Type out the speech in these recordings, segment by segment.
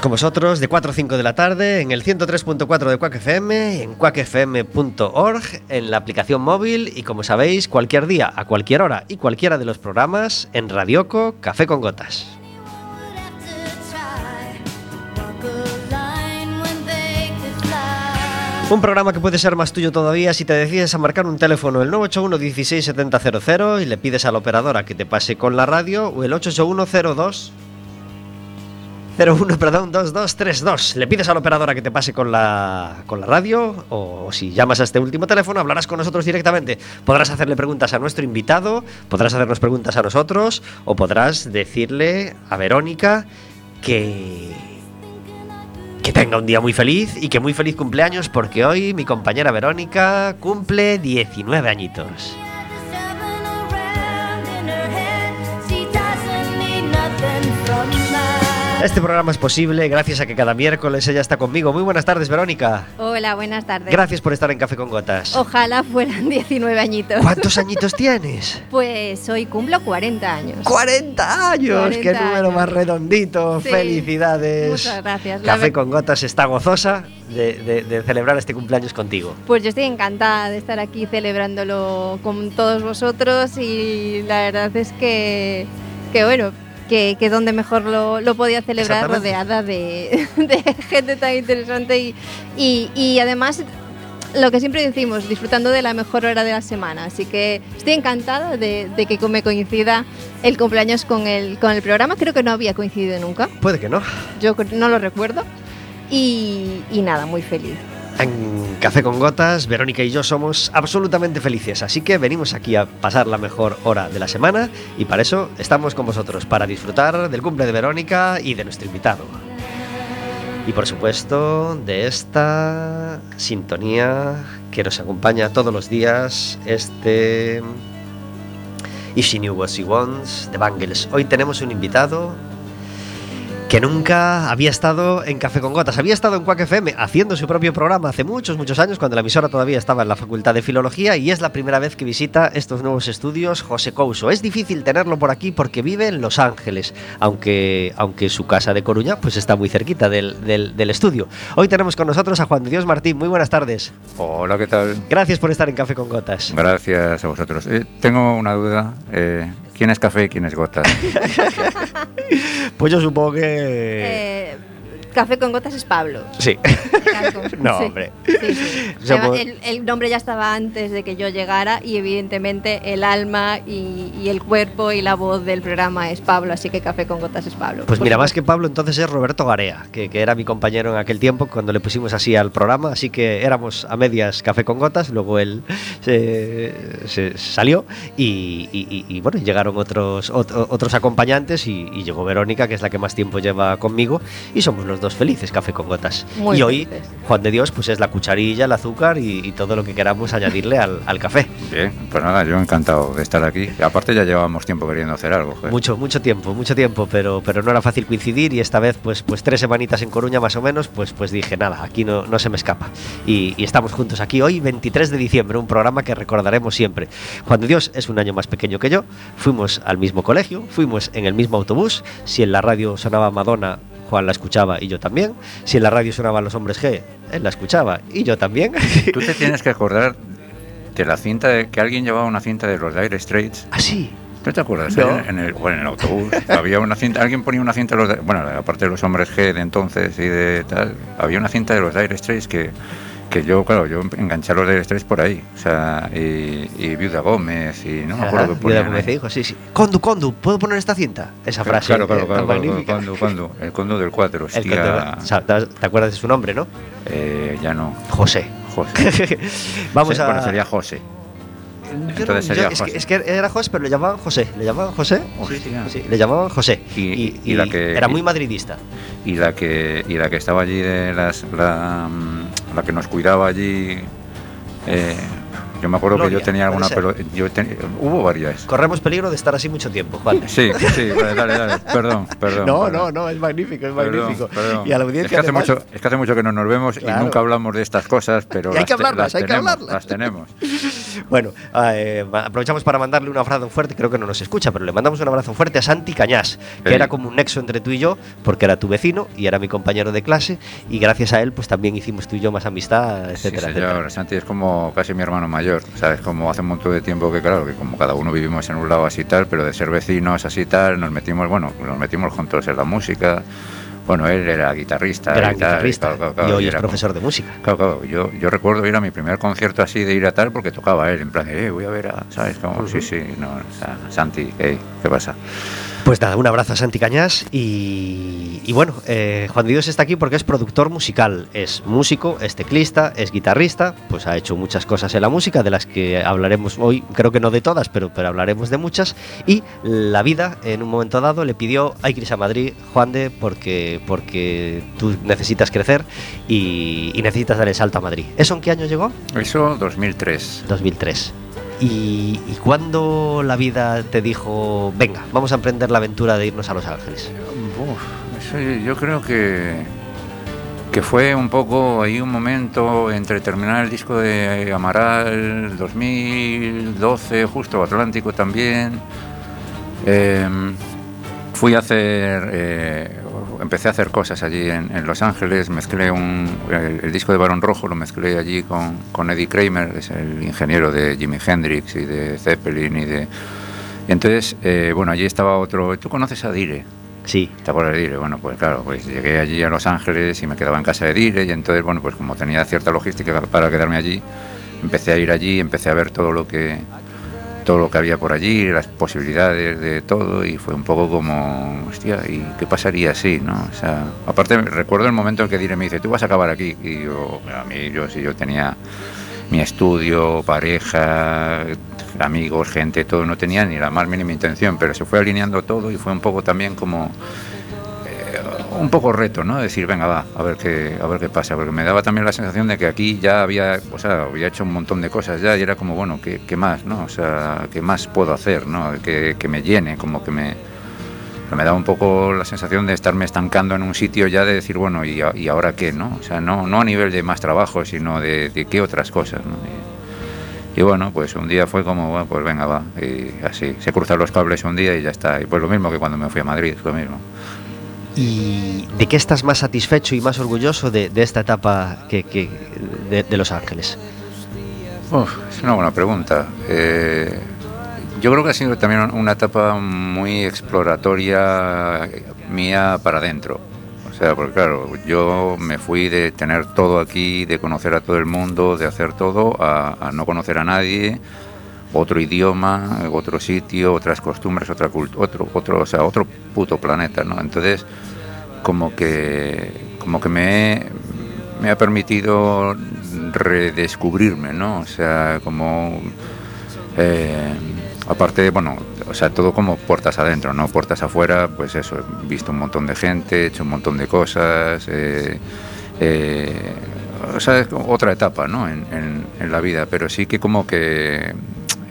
Con vosotros de 4 a 5 de la tarde en el 103.4 de Quack FM, en quackfm.org, en la aplicación móvil y como sabéis, cualquier día, a cualquier hora y cualquiera de los programas en Radioco Café con Gotas. Un programa que puede ser más tuyo todavía si te decides a marcar un teléfono el 981 16 y le pides a la operadora que te pase con la radio o el 881 02 01, perdón, 2232. Le pides a la operadora que te pase con la, con la radio o, si llamas a este último teléfono hablarás con nosotros directamente. Podrás hacerle preguntas a nuestro invitado, podrás hacernos preguntas a nosotros o podrás decirle a Verónica que que tenga un día muy feliz y que muy feliz cumpleaños porque hoy mi compañera Verónica cumple 19 añitos. Este programa es posible gracias a que cada miércoles ella está conmigo. Muy buenas tardes, Verónica. Hola, buenas tardes. Gracias por estar en Café con Gotas. Ojalá fueran 19 añitos. ¿Cuántos añitos tienes? Pues hoy cumplo 40 años. ¡40 años! 40 ¡Qué número años. más redondito! Sí. ¡Felicidades! Muchas gracias. Café con Gotas está gozosa de, de- de celebrar este cumpleaños contigo. Pues yo estoy encantada de estar aquí celebrándolo con todos vosotros y la verdad es que, que bueno, que, que donde mejor lo, lo podía celebrar rodeada de, de gente tan interesante y, y, y además lo que siempre decimos, disfrutando de la mejor hora de la semana. Así que estoy encantada de, de que me coincida el cumpleaños con el, con el programa. Creo que no había coincidido nunca. Puede que no. Yo no lo recuerdo. Y, y nada, muy feliz. En Café con Gotas, Verónica y yo somos absolutamente felices, así que venimos aquí a pasar la mejor hora de la semana y para eso estamos con vosotros, para disfrutar del cumple de Verónica y de nuestro invitado. Y por supuesto, de esta sintonía que nos acompaña todos los días, este If She Knew What She Wants de Bangles. Hoy tenemos un invitado que nunca había estado en Café con Gotas, había estado en Quack FM haciendo su propio programa hace muchos, muchos años, cuando la emisora todavía estaba en la Facultad de Filología, y es la primera vez que visita estos nuevos estudios José Couso. Es difícil tenerlo por aquí porque vive en Los Ángeles, aunque, aunque su casa de Coruña pues está muy cerquita del, del- del estudio. Hoy tenemos con nosotros a Juan de Dios Martín. Muy buenas tardes. Hola, ¿qué tal? Gracias por estar en Café con Gotas. Gracias a vosotros. Eh, tengo una duda. eh, ¿Quién es café y quién es gotas? Pues yo supongo que... Eh, Café con gotas es Pablo. Sí. No, sí. hombre. Sí, sí. Somos- Además, el, el nombre ya estaba antes de que yo llegara y evidentemente el alma y, y el cuerpo y la voz del programa es Pablo, así que Café con gotas es Pablo. Pues mira, más que Pablo, entonces es Roberto Garea, que, que era mi compañero en aquel tiempo cuando le pusimos así al programa, así que éramos a medias café con gotas, luego él se, se salió y, y- y- y, bueno, llegaron otros, ot- otros acompañantes y, y llegó Verónica, que es la que más tiempo lleva conmigo, y somos los dos felices, café con gotas. Muy y hoy, felices. Juan de Dios, pues es la cucharilla, el azúcar y, y todo lo que queramos añadirle al, al café. Bien, pues nada, yo encantado de estar aquí. Y aparte ya llevábamos tiempo queriendo hacer algo. joder. Mucho, mucho tiempo, mucho tiempo, pero, pero no era fácil coincidir y esta vez, pues, pues tres semanitas en Coruña más o menos, pues, pues dije, nada, aquí no, no se me escapa. Y, y estamos juntos aquí hoy, 23 de diciembre, un programa que recordaremos siempre. Juan de Dios es un año más pequeño que yo, fuimos al mismo colegio, fuimos en el mismo autobús, si en la radio sonaba Madonna, Juan la escuchaba y yo también, si en la radio sonaban los hombres G, él la escuchaba y yo también. Tú te tienes que acordar de la cinta, de, que alguien llevaba una cinta de los Dire Straits. Así. ¿No te acuerdas? No. En, el, bueno, en el autobús había una cinta, alguien ponía una cinta de los, bueno, aparte de los hombres G de entonces y de tal, había una cinta de los Dire Straits que, que yo, claro, yo enganché a los Dire Straits por ahí, o sea, y, y Viuda Gómez y no me acuerdo qué ponían Viuda Gómez dijo, sí, sí. Condu, Condu, ¿puedo poner esta cinta? Esa frase. Claro, claro, eh, claro. ¿Cuándo, cuándo? El condo del 4, El que hostia, o sea, ¿te acuerdas de su nombre, no? eh, ya no, José. José. Vamos Sí, a. Bueno, sería José. Entonces sería yo- es, que, José. es que era José, pero le llamaban José. ¿Le llamaban José? Hostia. Sí, le llamaban José. Y- y la que- era muy madridista. Y la que, y la que estaba allí de las, la, la que nos cuidaba allí Eh, yo me acuerdo que yo tenía alguna pelota. Yo ten- hubo varias. Corremos peligro de estar así mucho tiempo, Juan. Sí, sí, vale, dale, dale. Perdón, perdón. No, no, no, es magnífico, es Perdón, magnífico. perdón. Y a la es, audiencia que hace además- mucho, es que hace mucho que no nos vemos Claro. y nunca hablamos de estas cosas, pero Y hay que hablarlas, las hay que hablarlas. Las tenemos. Bueno, eh, aprovechamos para mandarle un abrazo fuerte, creo que no nos escucha, pero le mandamos un abrazo fuerte a Santi Cañás, que era como un nexo entre tú y yo, porque era tu vecino y era mi compañero de clase, y gracias a él pues también hicimos tú y yo más amistad, Sí, etcétera, señor. etcétera. Santi es como casi mi hermano mayor, ¿sabes? Como hace un montón de tiempo que, claro, que como cada uno vivimos en un lado así tal, pero de ser vecinos así tal, nos metimos, bueno, nos metimos juntos en la música. Bueno, él era guitarrista. Gran y tal, guitarrista, claro, claro, claro, y hoy y es era como- profesor de música. Claro, claro, yo, yo recuerdo ir a mi primer concierto así de ir a tal porque tocaba él, en plan de, eh, voy a ver a, ¿sabes? Como, sí, sí, no, o sea, Santi, hey, ¿qué pasa? Pues nada, un abrazo a Santi Cañás y, y bueno, eh, Juan de Dios está aquí porque es productor musical, es músico, es teclista, es guitarrista, pues ha hecho muchas cosas en la música de las que hablaremos hoy, creo que no de todas, pero, pero hablaremos de muchas y la vida en un momento dado le pidió hay que irse a Madrid, Juan de, porque, porque tú necesitas crecer y, y necesitas dar el salto a Madrid. ¿Eso en qué año llegó? Eso 2003. 2003. ¿Y, y cuándo la vida te dijo, venga, vamos a emprender la aventura de irnos a Los Ángeles? Yo- creo que, que fue un poco ahí un momento entre terminar el disco de Amaral 2012, justo Atlántico también. Eh, fui a hacer, eh, empecé a hacer cosas allí en, en Los Ángeles, mezclé un, el, el disco de Barón Rojo, lo mezclé allí con, con Eddie Kramer, que es el ingeniero de Jimi Hendrix y de Zeppelin y de... Y entonces, eh, bueno, allí estaba otro... ¿Tú conoces a Dire? Sí, Está por el Dire, bueno, pues claro, pues llegué allí a Los Ángeles y me quedaba en casa de Dire y entonces, bueno, pues como tenía cierta logística para quedarme allí, empecé a ir allí, empecé a ver todo lo que todo lo que había por allí, las posibilidades de todo y fue un poco como, hostia, ¿y qué pasaría si, no? O sea, aparte recuerdo el momento en que Dire me dice, tú vas a acabar aquí y yo, a mí, yo sí, yo tenía mi estudio, pareja, amigos, gente, todo, no tenía ni la más mínima intención, pero se fue alineando todo y fue un poco también como un poco reto, ¿no? Decir, venga, va, a ver qué, a ver qué pasa, porque me daba también la sensación de que aquí ya había, o sea, había hecho un montón de cosas ya y era como, bueno, ¿qué, qué más, no? O sea, ¿qué más puedo hacer, no? Que, que me llene, como que me, me daba un poco la sensación de estarme estancando en un sitio ya de decir, bueno, ¿y, ahora qué, no? O sea, no, no a nivel de más trabajo, sino de, de qué otras cosas, ¿no? Y, y bueno, pues un día fue como, bueno, pues venga, va, y así, se cruzan los cables un día y ya está. Y pues lo mismo que cuando me fui a Madrid, lo mismo. ¿Y de qué estás más satisfecho y más orgulloso de, esta etapa que, que- de, Los Ángeles? Es una buena pregunta. Eh, yo creo que ha sido también una etapa muy exploratoria mía para adentro. O sea, porque claro, yo me fui de tener todo aquí, de conocer a todo el mundo, de hacer todo, a no conocer a nadie, otro idioma, otro sitio, otras costumbres, otra otro, otro, o sea, otro puto planeta, ¿no? Entonces, como que, como que me, me ha permitido redescubrirme, ¿no? O sea, como eh, aparte, bueno, o sea, todo como puertas adentro, ¿no? Puertas afuera, pues eso, he visto un montón de gente, he hecho un montón de cosas, eh, eh, o sea, es otra etapa, ¿no? En, en- en la vida, pero sí que como que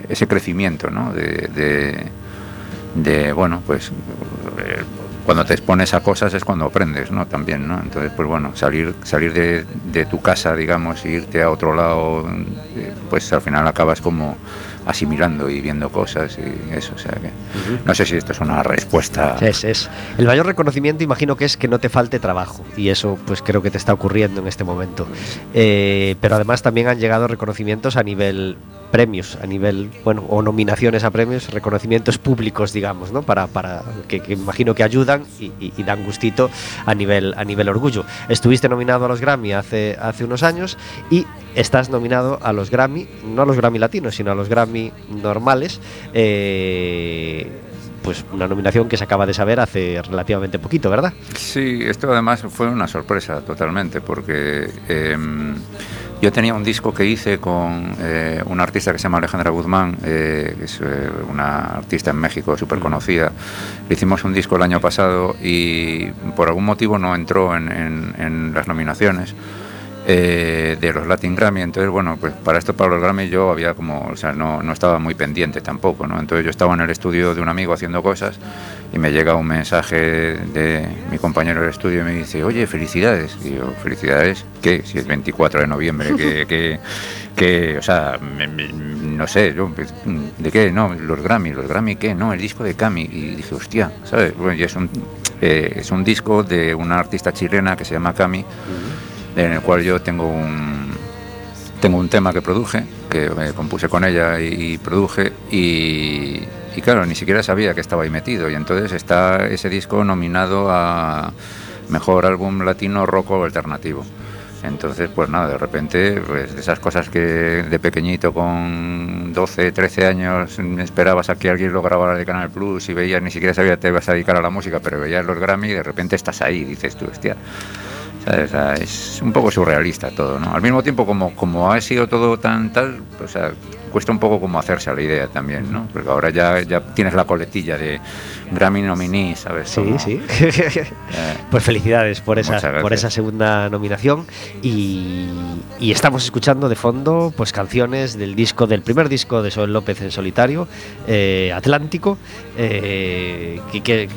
ese crecimiento, ¿no? De, de, de, bueno, pues eh, cuando te expones a cosas es cuando aprendes, ¿no? También, ¿no? Entonces, pues bueno, salir, salir de, de tu casa, digamos, e irte a otro lado, eh, pues al final acabas como asimilando y viendo cosas y eso, o sea que no sé si esto es una respuesta. Es, es. El mayor reconocimiento imagino que es que no te falte trabajo y eso pues creo que te está ocurriendo en este momento. Eh, pero además también han llegado reconocimientos a nivel premios, a nivel, bueno, o nominaciones a premios, reconocimientos públicos, digamos, ¿no? Para, para que, imagino que ayudan y, dan gustito a nivel, a nivel orgullo. Estuviste nominado a los Grammy hace, hace unos años y estás nominado a los Grammy, no a los Grammy latinos, sino a los Grammy normales. eh, pues una nominación que se acaba de saber hace relativamente poquito, ¿verdad? Sí, esto además fue una sorpresa totalmente, porque eh, yo tenía un disco que hice con eh, una artista que se llama Alejandra Guzmán, eh, que es eh, una artista en México súper conocida. Le hicimos un disco el año pasado y por algún motivo no entró en, en- en las nominaciones. Eh, de los Latin Grammy. Entonces, bueno, pues para esto, para los Grammy, yo había como, o sea, no, no estaba muy pendiente tampoco, ¿no? Entonces yo estaba en el estudio de un amigo haciendo cosas y me llega un mensaje de mi compañero del estudio y me dice, oye, felicidades. Y yo, ¿felicidades? ¿Qué? Si es 24 de noviembre, que, que, que o sea, no sé, yo, ¿de qué? No, los Grammy, los Grammy, ¿qué? No, el disco de Cami. Y dije, hostia, ¿sabes? Bueno, y es un, eh, es un disco de una artista chilena que se llama Cami, en el cual yo tengo un, tengo un tema que produje, que me compuse con ella y, y produje, y, claro, ni siquiera sabía que estaba ahí metido. Y entonces está ese disco nominado a Mejor Álbum Latino Rock Alternativo. Entonces, pues nada, de repente, pues esas cosas que de pequeñito con 12, 13 años esperabas a que alguien lo grabara de Canal Plus y veías, ni siquiera sabías que te ibas a dedicar a la música, pero veías los Grammy y de repente estás ahí dices tú, hostia. O sea, es un poco surrealista todo, ¿no? Al mismo tiempo, como, como ha sido todo tan tal, o sea, cuesta un poco como hacerse a la idea también, ¿no? Porque ahora ya, ya tienes la coletilla de Grammy nominee, ¿sabes? Sí, Como- sí. Eh, Pues felicidades por esa, por esa segunda nominación y, y estamos escuchando de fondo pues canciones del disco del primer disco de Soel López en solitario, eh, Atlántico, eh, que- que-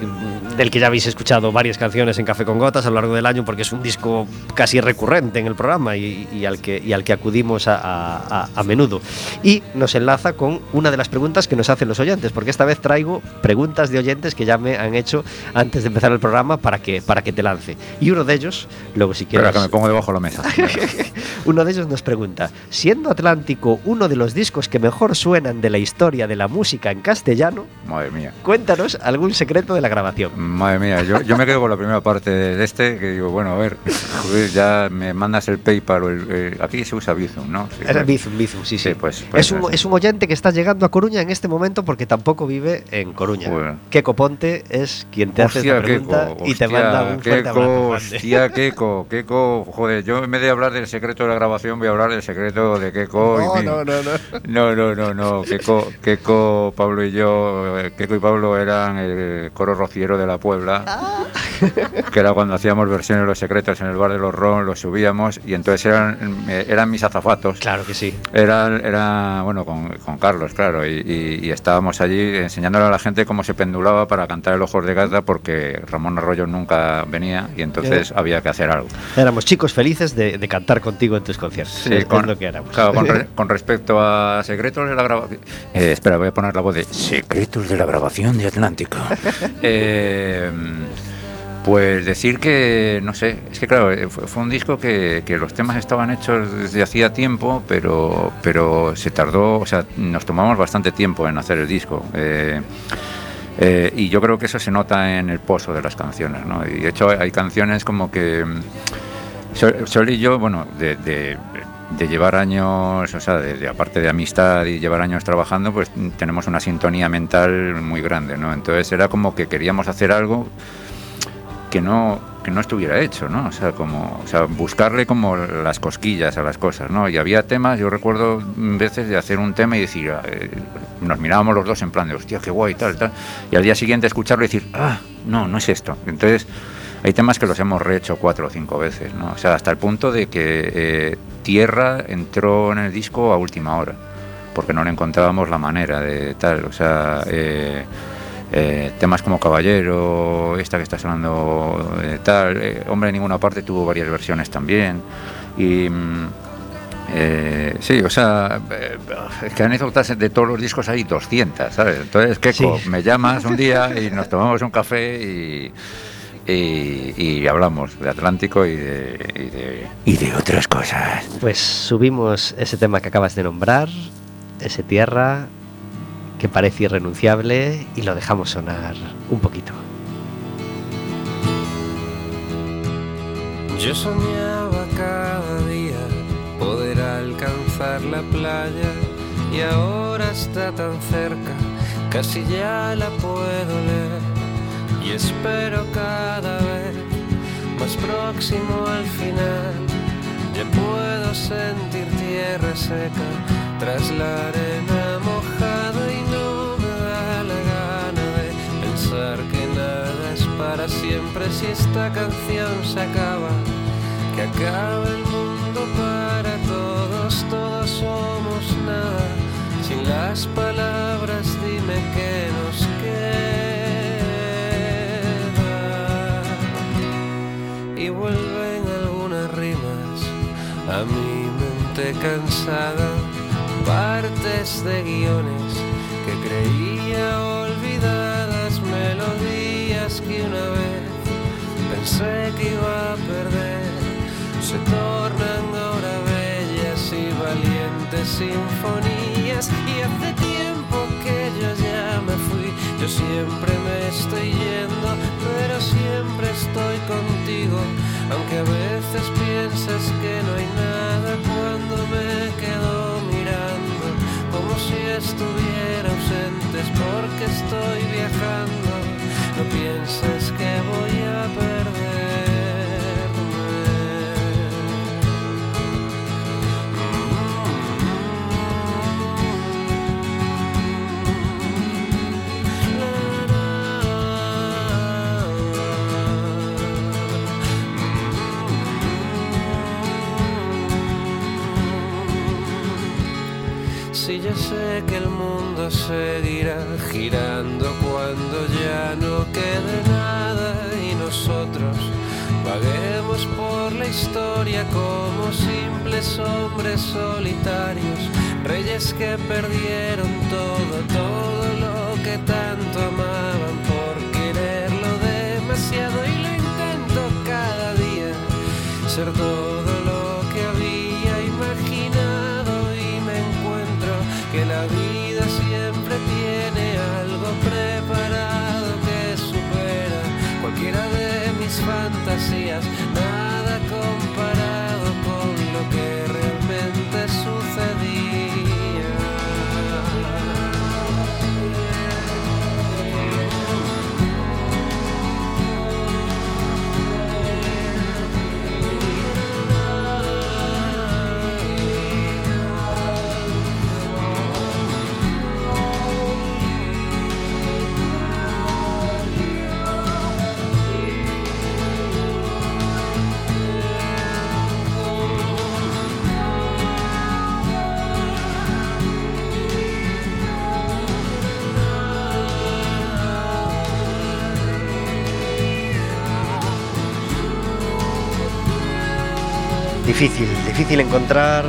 del que ya habéis escuchado varias canciones en Café con Gotas a lo largo del año porque es un disco casi recurrente en el programa y, y al, que, y al que acudimos a- a- a menudo. Y nos enlaza con una de las preguntas que nos hacen los oyentes, porque esta vez traigo preguntas de oyentes que ya me han hecho antes de empezar el programa para que, para que te lance. Y uno de ellos, luego si quieres... que me pongo debajo de la mesa. Uno de ellos nos pregunta, siendo Atlántico uno de los discos que mejor suenan de la historia de la música en castellano, Madre mía. cuéntanos algún secreto de la grabación. Madre mía, yo, yo me quedo con la primera parte de este, que digo, bueno, a ver, joder, ya me mandas el PayPal o el, el- aquí se usa Bizum, ¿no? Sí, Es pues- Bizum, Bizum, sí, sí. Sí, pues- pues es, un, eso. es un oyente que está llegando a Coruña en este momento porque tampoco vive en Coruña. Joder. Keco Ponte es quien te hace esta pregunta y te manda un fuerte Keiko, abrazo. Hostia, joder, yo en vez de hablar del secreto de la grabación voy a hablar del secreto de Keiko. y mi- no, no. No, no, no, no. Keiko, Pablo y yo, eh, Keiko y Pablo eran el coro rociero de la Puebla, Ah. que era cuando hacíamos versiones de los secretos en el bar de los Ron, los subíamos y entonces eran, eh, eran mis azafatos. Claro que sí. Era, bueno, con, con Carlos, claro, y, y- y estábamos allí enseñándole a la gente cómo se pendulaba para cantar el Ojos de Gata porque Ramón Arroyo nunca venía y entonces había que hacer algo. Éramos chicos felices de, de cantar contigo en tus conciertos. Sí, es, con, es lo que éramos. claro, con, re- con respecto a secretos de la grabación. espera, voy a poner la voz de secretos de la grabación de Atlántico. Eh, pues decir que, no sé, es que claro, eh, fue, un disco que, los temas estaban hechos desde hacía tiempo, pero, pero se tardó, o sea, nos tomamos bastante tiempo en hacer el disco. Eh, eh, y yo creo que eso se nota en el pozo de las canciones, ¿no? Y de hecho hay, canciones como que mm, Sol, y yo, bueno, de, llevar años, o sea, de, de- aparte de amistad y llevar años trabajando, pues mm, tenemos una sintonía mental muy grande, ¿no? Entonces era como que queríamos hacer algo que no que no estuviera hecho, ¿no? O sea, como, o sea, buscarle como las cosquillas a las cosas, ¿no? Y había temas, yo recuerdo veces de hacer un tema y decir, eh, nos mirábamos los dos en plan de, hostia, qué guay, tal, tal, y al día siguiente escucharlo y decir, ah, no, no es esto. Entonces, hay temas que los hemos rehecho cuatro o cinco veces, ¿no? O sea, hasta el punto de que eh, Tierra entró en el disco a última hora, porque no le encontrábamos la manera de tal, o sea, eh, eh, temas como Caballero, esta que está sonando eh, tal, eh, Hombre en ninguna parte tuvo varias versiones también, y... mm, eh, sí, o sea, es que anécdotas de todos los discos hay 200, ¿sabes? Entonces, Keiko, Sí. me llamas un día y nos tomamos un café y, y, y hablamos de Atlántico y de, y de, y de otras cosas. Pues subimos ese tema que acabas de nombrar, ese tierra que parece irrenunciable y lo dejamos sonar un poquito. Yo soñaba cada día poder alcanzar la playa y ahora está tan cerca, casi ya la puedo leer y espero cada vez más próximo al final. Ya puedo sentir tierra seca tras la arena si esta canción se acaba, que acabe el mundo para todos, todos somos nada. Sin las palabras dime qué nos queda. Y vuelven algunas rimas a mi mente cansada, partes de guiones que creía olvidadas, pensé que iba a perder, se tornan ahora bellas y valientes sinfonías. Y hace tiempo que yo ya me fui, yo siempre me estoy yendo, pero siempre estoy contigo, aunque a veces piensas que no hay nada cuando me quedo mirando, como si estuviera ausentes porque estoy viajando. No pienses que voy a perderme. Si yo sé que el mundo seguirá girando cuando ya no quede nada y nosotros vaguemos por la historia como simples hombres solitarios, reyes que perdieron todo Difícil, difícil encontrar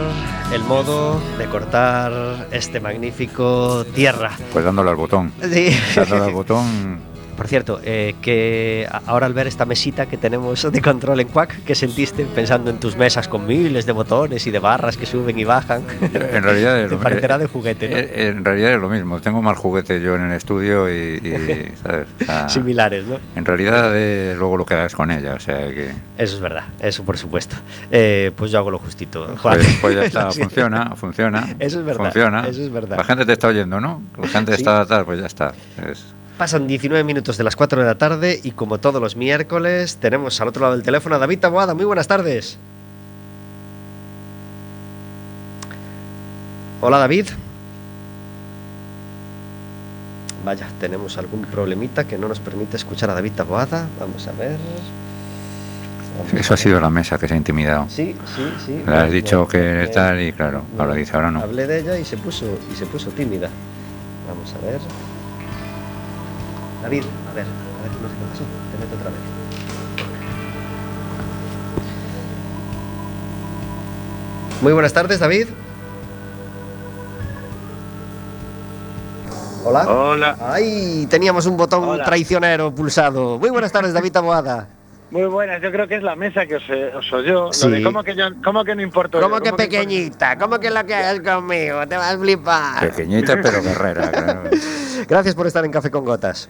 el modo de cortar este magnífico tierra. Pues dándole al botón. Sí. Dándole al botón. Por cierto, eh, que ahora al ver esta mesita que tenemos de control en Quack, ¿qué sentiste pensando en tus mesas con miles de botones y de barras que suben y bajan? En realidad es Te parecerá eh, de juguete, ¿no? eh, En realidad es lo mismo. Tengo más juguete yo en el estudio y, y, ¿sabes? O sea, Similares, ¿no? En realidad luego lo que hagas con ella, o sea que Eso es verdad, eso por supuesto. Eh, pues yo hago lo justito. Juan. pues, pues ya está, funciona, funciona. Eso es verdad, Funciona. eso es verdad. La gente te está oyendo, ¿no? La gente Sí. está tal, pues ya está. Es- Pasan 19 minutos de las 4 de la tarde y como todos los miércoles tenemos al otro lado del teléfono a David Taboada. Muy buenas tardes. Hola David. Vaya, tenemos algún problemita que no nos permite escuchar a David Taboada. Vamos a ver. Eso ha sido la mesa que se ha intimidado. Sí, sí, sí. Le has dicho que me- tal y claro, ahora dice, ahora no. Hablé de ella y se puso y se puso tímida. Vamos a ver. David, a ver, a ver, no sé qué pasó. Te meto otra vez. Muy buenas tardes, David. Hola. Hola, Ay, teníamos un botón Hola. traicionero pulsado. Muy buenas tardes, David Taboada. muy buenas. Yo creo que es la mesa que os, eh, os oyó. Sí. Lo de cómo que yo, cómo que no importa. ¿Cómo que pequeñita? ¿Cómo que lo que hagas conmigo? Te vas a flipar. Pequeñita pero guerrera, claro. Gracias por estar en Café con Gotas.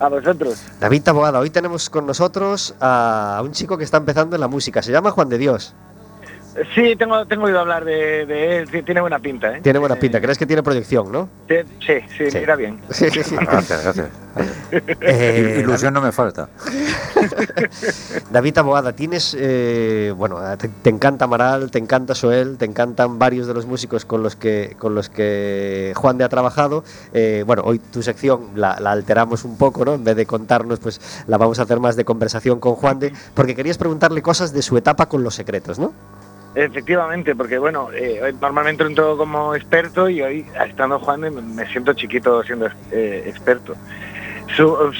A vosotros. David Taboada, hoy tenemos con nosotros a un chico que está empezando en la música. Se llama Juan de Dios. Sí, tengo, tengo oído hablar de, de él. Tiene buena pinta, ¿eh? Tiene buena pinta. ¿Crees que tiene proyección, no? Sí, sí, sí, Sí. mira bien. Gracias, gracias. Eh, Ilusión no me falta. David Taboada, tienes, eh, bueno, te, te encanta Amaral, te encanta Soel, te encantan varios de los músicos con los que, con los que Juan de ha trabajado. Eh, bueno, hoy tu sección la, la alteramos un poco, ¿no? En vez de contarnos, pues la vamos a hacer más de conversación con Juan de, porque querías preguntarle cosas de su etapa con los secretos, ¿no? Efectivamente, porque bueno, eh, normalmente entro como experto y hoy, estando jugando, me siento chiquito siendo eh, experto.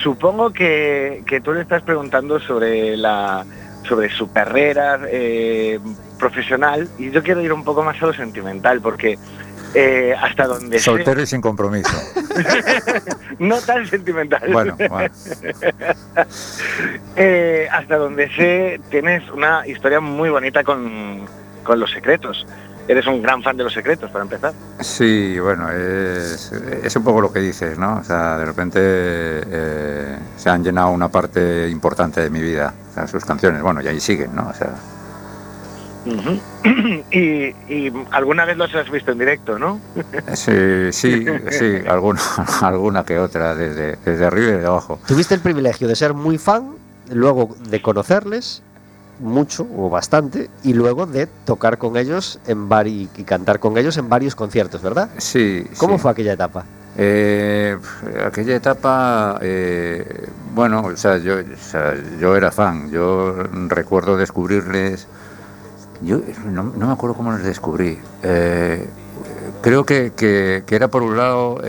supongo que, que, tú le estás preguntando sobre la sobre su carrera eh, profesional y yo quiero ir un poco más a lo sentimental porque eh, hasta donde soltero y sin compromiso. No tan sentimental. Bueno, eh, hasta donde sé tienes una historia muy bonita con, con los secretos eres un gran fan de los secretos, para empezar. Sí, bueno, es, es un poco lo que dices, ¿no? O sea, de repente eh, se han llenado una parte importante de mi vida, o sea, sus canciones, bueno, y ahí siguen, ¿no? O sea... y, alguna vez los has visto en directo, ¿no? sí, sí, sí, alguna, alguna que otra, desde, desde arriba y desde abajo. ¿Tuviste el privilegio de ser muy fan, luego de conocerles mucho o bastante y luego de tocar con ellos en y cantar con ellos en varios conciertos, ¿verdad? Sí. ¿Cómo fue aquella etapa? Eh, aquella etapa, eh, bueno, o sea, yo, yo era fan. Yo recuerdo descubrirles. Yo no, me acuerdo cómo les descubrí. Eh, creo que, que, era por un lado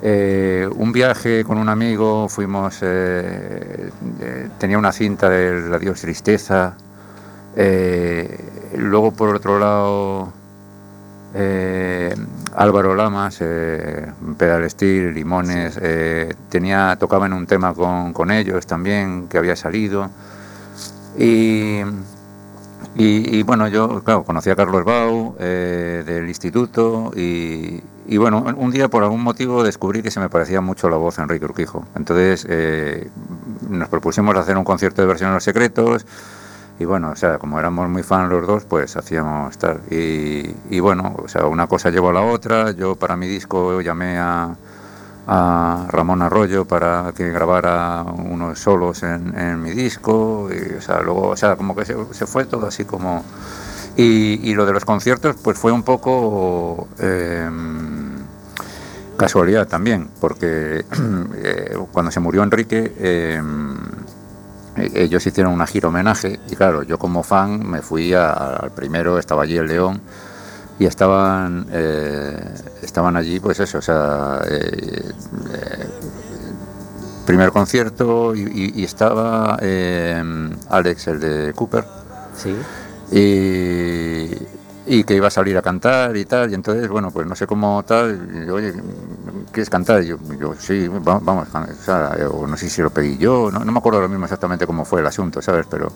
eh, un viaje con un amigo, fuimos, eh, eh, tenía una cinta del Adiós Tristeza, luego por otro lado Álvaro Lamas, Pedal Steel, Limones, tenía, tocaba en un tema con, con ellos también, que había salido. Y, y, bueno, yo, claro, conocí a Carlos Bau eh, del instituto y, bueno, un día por algún motivo descubrí que se me parecía mucho la voz a Enrique Urquijo. Entonces eh, nos propusimos hacer un concierto de versión Los Secretos y bueno, o sea, como éramos muy fans los dos, pues hacíamos estar. Y, y bueno, o sea, una cosa llevó a la otra. Yo para mi disco llamé a a Ramón Arroyo para que grabara unos solos en, mi disco, y, o sea, luego, o sea, como que se, fue todo así como... Y, lo de los conciertos, pues fue un poco em, casualidad también, porque eh, cuando se murió Enrique, em, ellos hicieron una gira homenaje, y claro, yo como fan me fui al primero, estaba allí el León, y estaban eh, estaban allí pues eso o sea eh, eh, primer concierto y, estaba Alex el de Cooper. Sí. Y, que iba a salir a cantar y tal y entonces bueno pues no sé cómo tal y, oye quieres cantar y yo, yo sí vamos, o, sea, no sé si lo pedí yo no, no me acuerdo lo mismo exactamente cómo fue el asunto sabes pero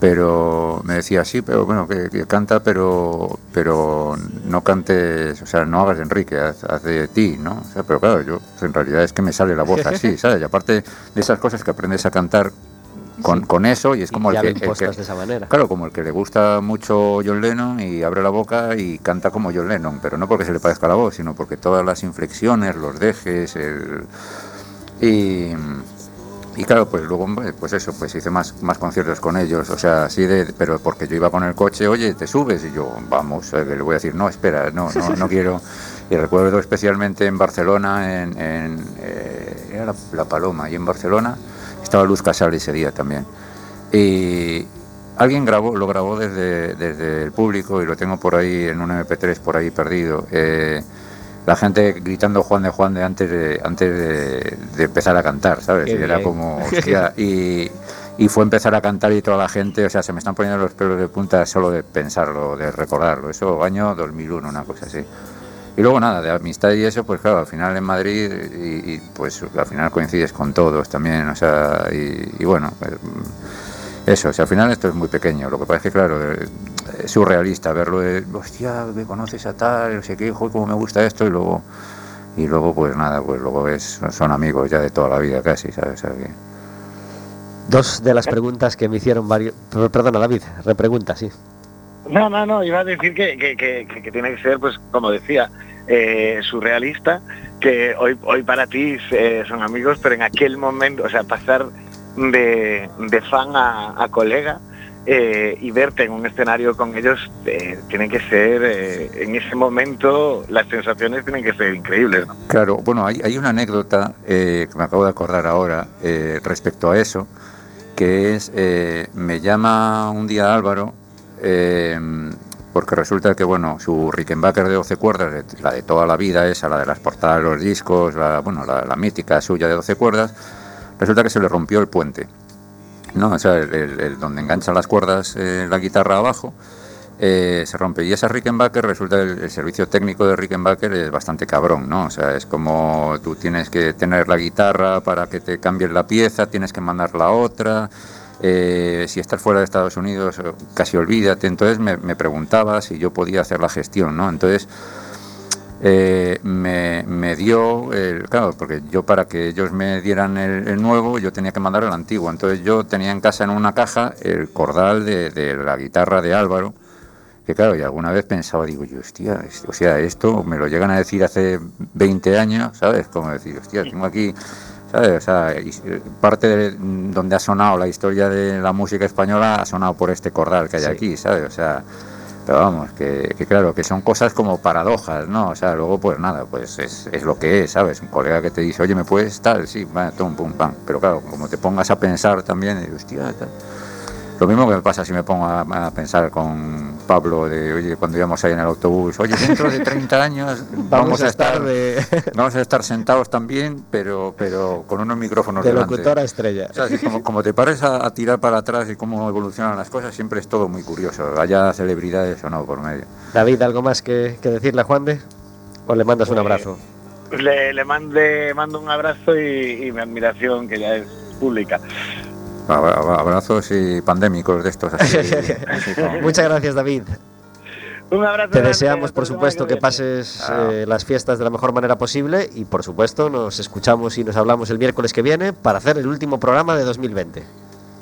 pero me decía sí pero bueno que, canta pero pero no cantes o sea no hagas de Enrique haz, de ti no o sea, pero claro yo en realidad es que me sale la voz así sabes y aparte de esas cosas que aprendes a cantar con, con eso y es como el, que, de esa manera. claro como el que le gusta mucho John Lennon y abre la boca y canta como John Lennon pero no porque se le parezca la voz sino porque todas las inflexiones los dejes el y y claro, pues luego, pues eso, pues hice más, más conciertos con ellos, o sea, así de, pero porque yo iba con el coche, oye, te subes, y yo, vamos, eh, le voy a decir, no, espera, no, no, no quiero. Y recuerdo especialmente en Barcelona, en, eh, era la, Paloma, y en Barcelona estaba Luz Casal ese día también. Y alguien grabó, lo grabó desde, desde el público y lo tengo por ahí en un MP3 por ahí perdido. Eh, la gente gritando Juan de Juan de antes de antes de, empezar a cantar, ¿sabes? y era como, hostia, y, y, fue empezar a cantar y toda la gente, o sea, se me están poniendo los pelos de punta solo de pensarlo, de recordarlo. Eso año 2001, una cosa así. Y luego nada, de amistad y eso, pues claro, al final en Madrid y, pues al final coincides con todos también, o sea, y, bueno, pues, eso, sea, al final esto es muy pequeño. Lo que pasa es que, claro, surrealista verlo de, hostia, me conoces a tal, no sé qué, hijo, cómo me gusta esto, y luego, y luego pues nada, pues luego es, son amigos ya de toda la vida casi, ¿sabes? Dos de las preguntas que me hicieron varios... Perdona, David, repregunta, sí. No, no, no, iba a decir que, que, que, tiene que ser, pues como decía, eh, surrealista, que hoy, hoy para ti eh, son amigos, pero en aquel momento, o sea, pasar de, fan a, a colega, eh, y verte en un escenario con ellos eh, tiene que ser, eh, en ese momento, las sensaciones tienen que ser increíbles. Claro, bueno, hay, una anécdota que me acabo de acordar ahora respecto a eso, que es, eh, me llama un día Álvaro, eh, porque resulta que, bueno, su Rickenbacker de 12 cuerdas, la de toda la vida, esa, la de las portadas los discos, la, bueno, la, la mítica suya de 12 cuerdas, resulta que se le rompió el puente, ¿no? O sea, el, donde engancha las cuerdas eh, la guitarra abajo, eh, se rompe. Y esa Rickenbacker, resulta el, servicio técnico de Rickenbacker es bastante cabrón, ¿no? O sea, es como tú tienes que tener la guitarra para que te cambien la pieza, tienes que mandar la otra. eh, si estás fuera de Estados Unidos, casi olvídate. Entonces me, me preguntaba si yo podía hacer la gestión, ¿no? Entonces eh, me, me dio, el, claro, porque yo para que ellos me dieran el, el nuevo, yo tenía que mandar el antiguo. Entonces yo tenía en casa en una caja el cordal de, de la guitarra de Álvaro, que claro, y alguna vez pensaba, digo yo, hostia, es- o sea, esto me lo llegan a decir hace 20 años, ¿sabes? Como decir, hostia, tengo aquí, ¿sabes? O sea, eh, parte de donde ha sonado la historia de la música española ha sonado por este cordal que hay Sí. aquí, ¿sabes? O sea, vamos, que, que claro, que son cosas como paradojas, ¿no? O sea, luego pues nada, pues es, es lo que es, ¿sabes? Un colega que te dice, oye, ¿me puedes tal? Sí, va, tum, pum, pam. Pero claro, como te pongas a pensar también, y, hostia, tal. Lo mismo que me pasa si me pongo a, a pensar con Pablo de, oye, cuando íbamos ahí en el autobús, oye, dentro de 30 años vamos, a estar, de, vamos a estar sentados también, pero, pero con unos micrófonos de delante. locutora estrella. O sea, como, como te pares a, a tirar para atrás y cómo evolucionan las cosas, siempre es todo muy curioso. Haya celebridades o no por medio. David, ¿algo más que, que decirle a Juan de? ¿O le mandas un Pues, abrazo? Le, le mande, mando un abrazo y, y mi admiración, que ya es pública. Abra- abra- Abrazos y pandémicos de estos así. así como- Muchas gracias, David. Un abrazo. Te deseamos, por supuesto, que pases Ah. eh, las fiestas de la mejor manera posible y, por supuesto, nos escuchamos y nos hablamos el miércoles que viene para hacer el último programa de 2020.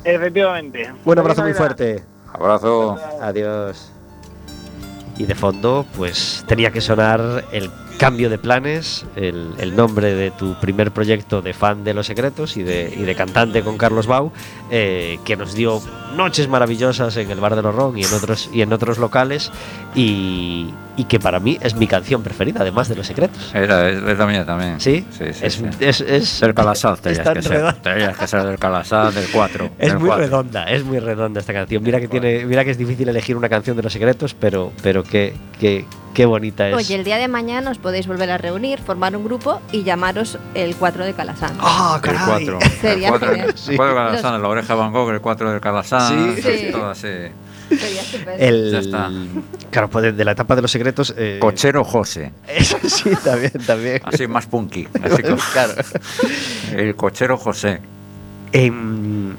Efectivamente. Un abrazo muy fuerte. Abrazo. Adiós. Y de fondo, pues tenía que sonar el cambio de planes, el, el nombre de tu primer proyecto de fan de Los Secretos y de, y de cantante con Carlos Bau, eh, que nos dio noches maravillosas en el Bar de los Ron y en otros, y en otros locales, y, y que para mí es mi canción preferida, además de Los Secretos. Era, es, es la mía también. ¿Sí? Sí, sí. es, sí. es, es- Del Calasaz tenías que ser. redonda. Tenías que ser del Calasaz, del 4. Es muy redonda, es muy redonda esta canción. Mira que tiene, mira que es difícil elegir una canción de los secretos, pero, pero qué, qué, qué bonita es. Oye, el día de mañana os podéis volver a reunir, formar un grupo y llamaros el 4 de Calasán. ¡Ah, El 4. Sería el 4 genial. el cuatro de Calasán, la oreja de Van Gogh, el 4 del Calasán. Sí. Sí. Todo así. El, Ya está. Claro, pues de la etapa de los secretos. eh, Cochero José. Eso sí, también, también. Así más punky. Así como- claro. el cochero José. Em,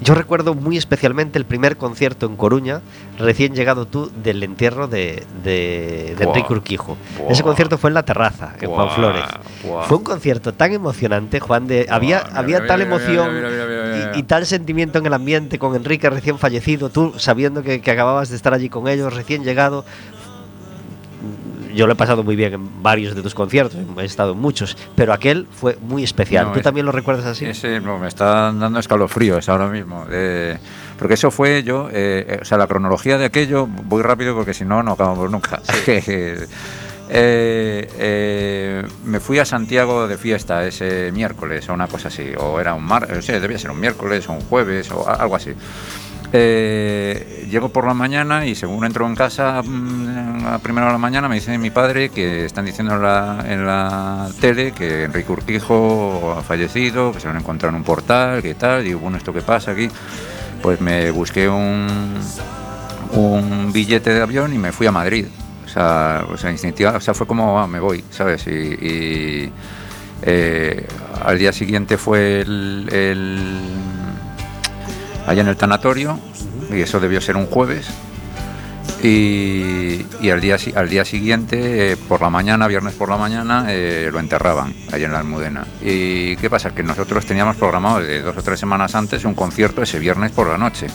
yo recuerdo muy especialmente el primer concierto en Coruña, recién llegado tú, del entierro de, de, de Buah. Enrique Urquijo. Buah. Ese concierto fue en La Terraza, en Juan Flores. buah. Fue un concierto tan emocionante, Juan, de había, mira, había mira, tal mira, emoción y tal sentimiento en el ambiente con Enrique recién fallecido, tú sabiendo que, que acababas de estar allí con ellos, recién llegado. Yo lo he pasado muy bien en varios de tus conciertos, he estado en muchos, pero aquel fue muy especial. No, ¿Tú es- también lo recuerdas así? Ese no, me están dando escalofríos ahora mismo. eh, porque eso fue yo, eh, eh, o sea, la cronología de aquello, voy rápido porque si no, no acabamos nunca. Eh, eh, me fui a Santiago de fiesta ese miércoles o una cosa así, o era un mar, o sea, debía ser un miércoles o un jueves o algo así. Eh, llego por la mañana y según entro en casa mm, a primera hora de la mañana me dice mi padre que están diciendo en la, tele que Enrique Urquijo ha fallecido, que se lo han encontrado en un portal, que tal, digo, bueno, ¿esto qué pasa aquí? Pues me busqué un, un billete de avión y me fui a Madrid. O sea, o sea, fue como, ah, me voy, ¿sabes? Y, eh, al día siguiente fue el- allá en el tanatorio, y eso debió ser un jueves. Y, y al, día, al día siguiente, eh, por la mañana, viernes por la mañana, eh, lo enterraban allá en la Almudena. ¿Y qué pasa? Que nosotros teníamos programado de dos o tres semanas antes un concierto ese viernes por la noche.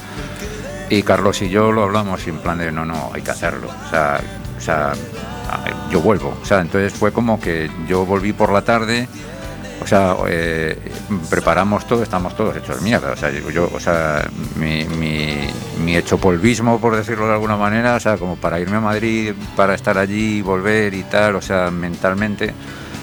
Y Carlos y yo lo hablamos en plan de, no, no, hay que hacerlo. O sea, o sea, yo vuelvo. O sea, entonces fue como que yo volví por la tarde, o sea, eh, preparamos todo, estamos todos hechos mierda. O sea, yo, o sea, mi, mi, mi hecho polvismo, por decirlo de alguna manera, o sea, como para irme a Madrid, para estar allí y volver y tal, o sea, mentalmente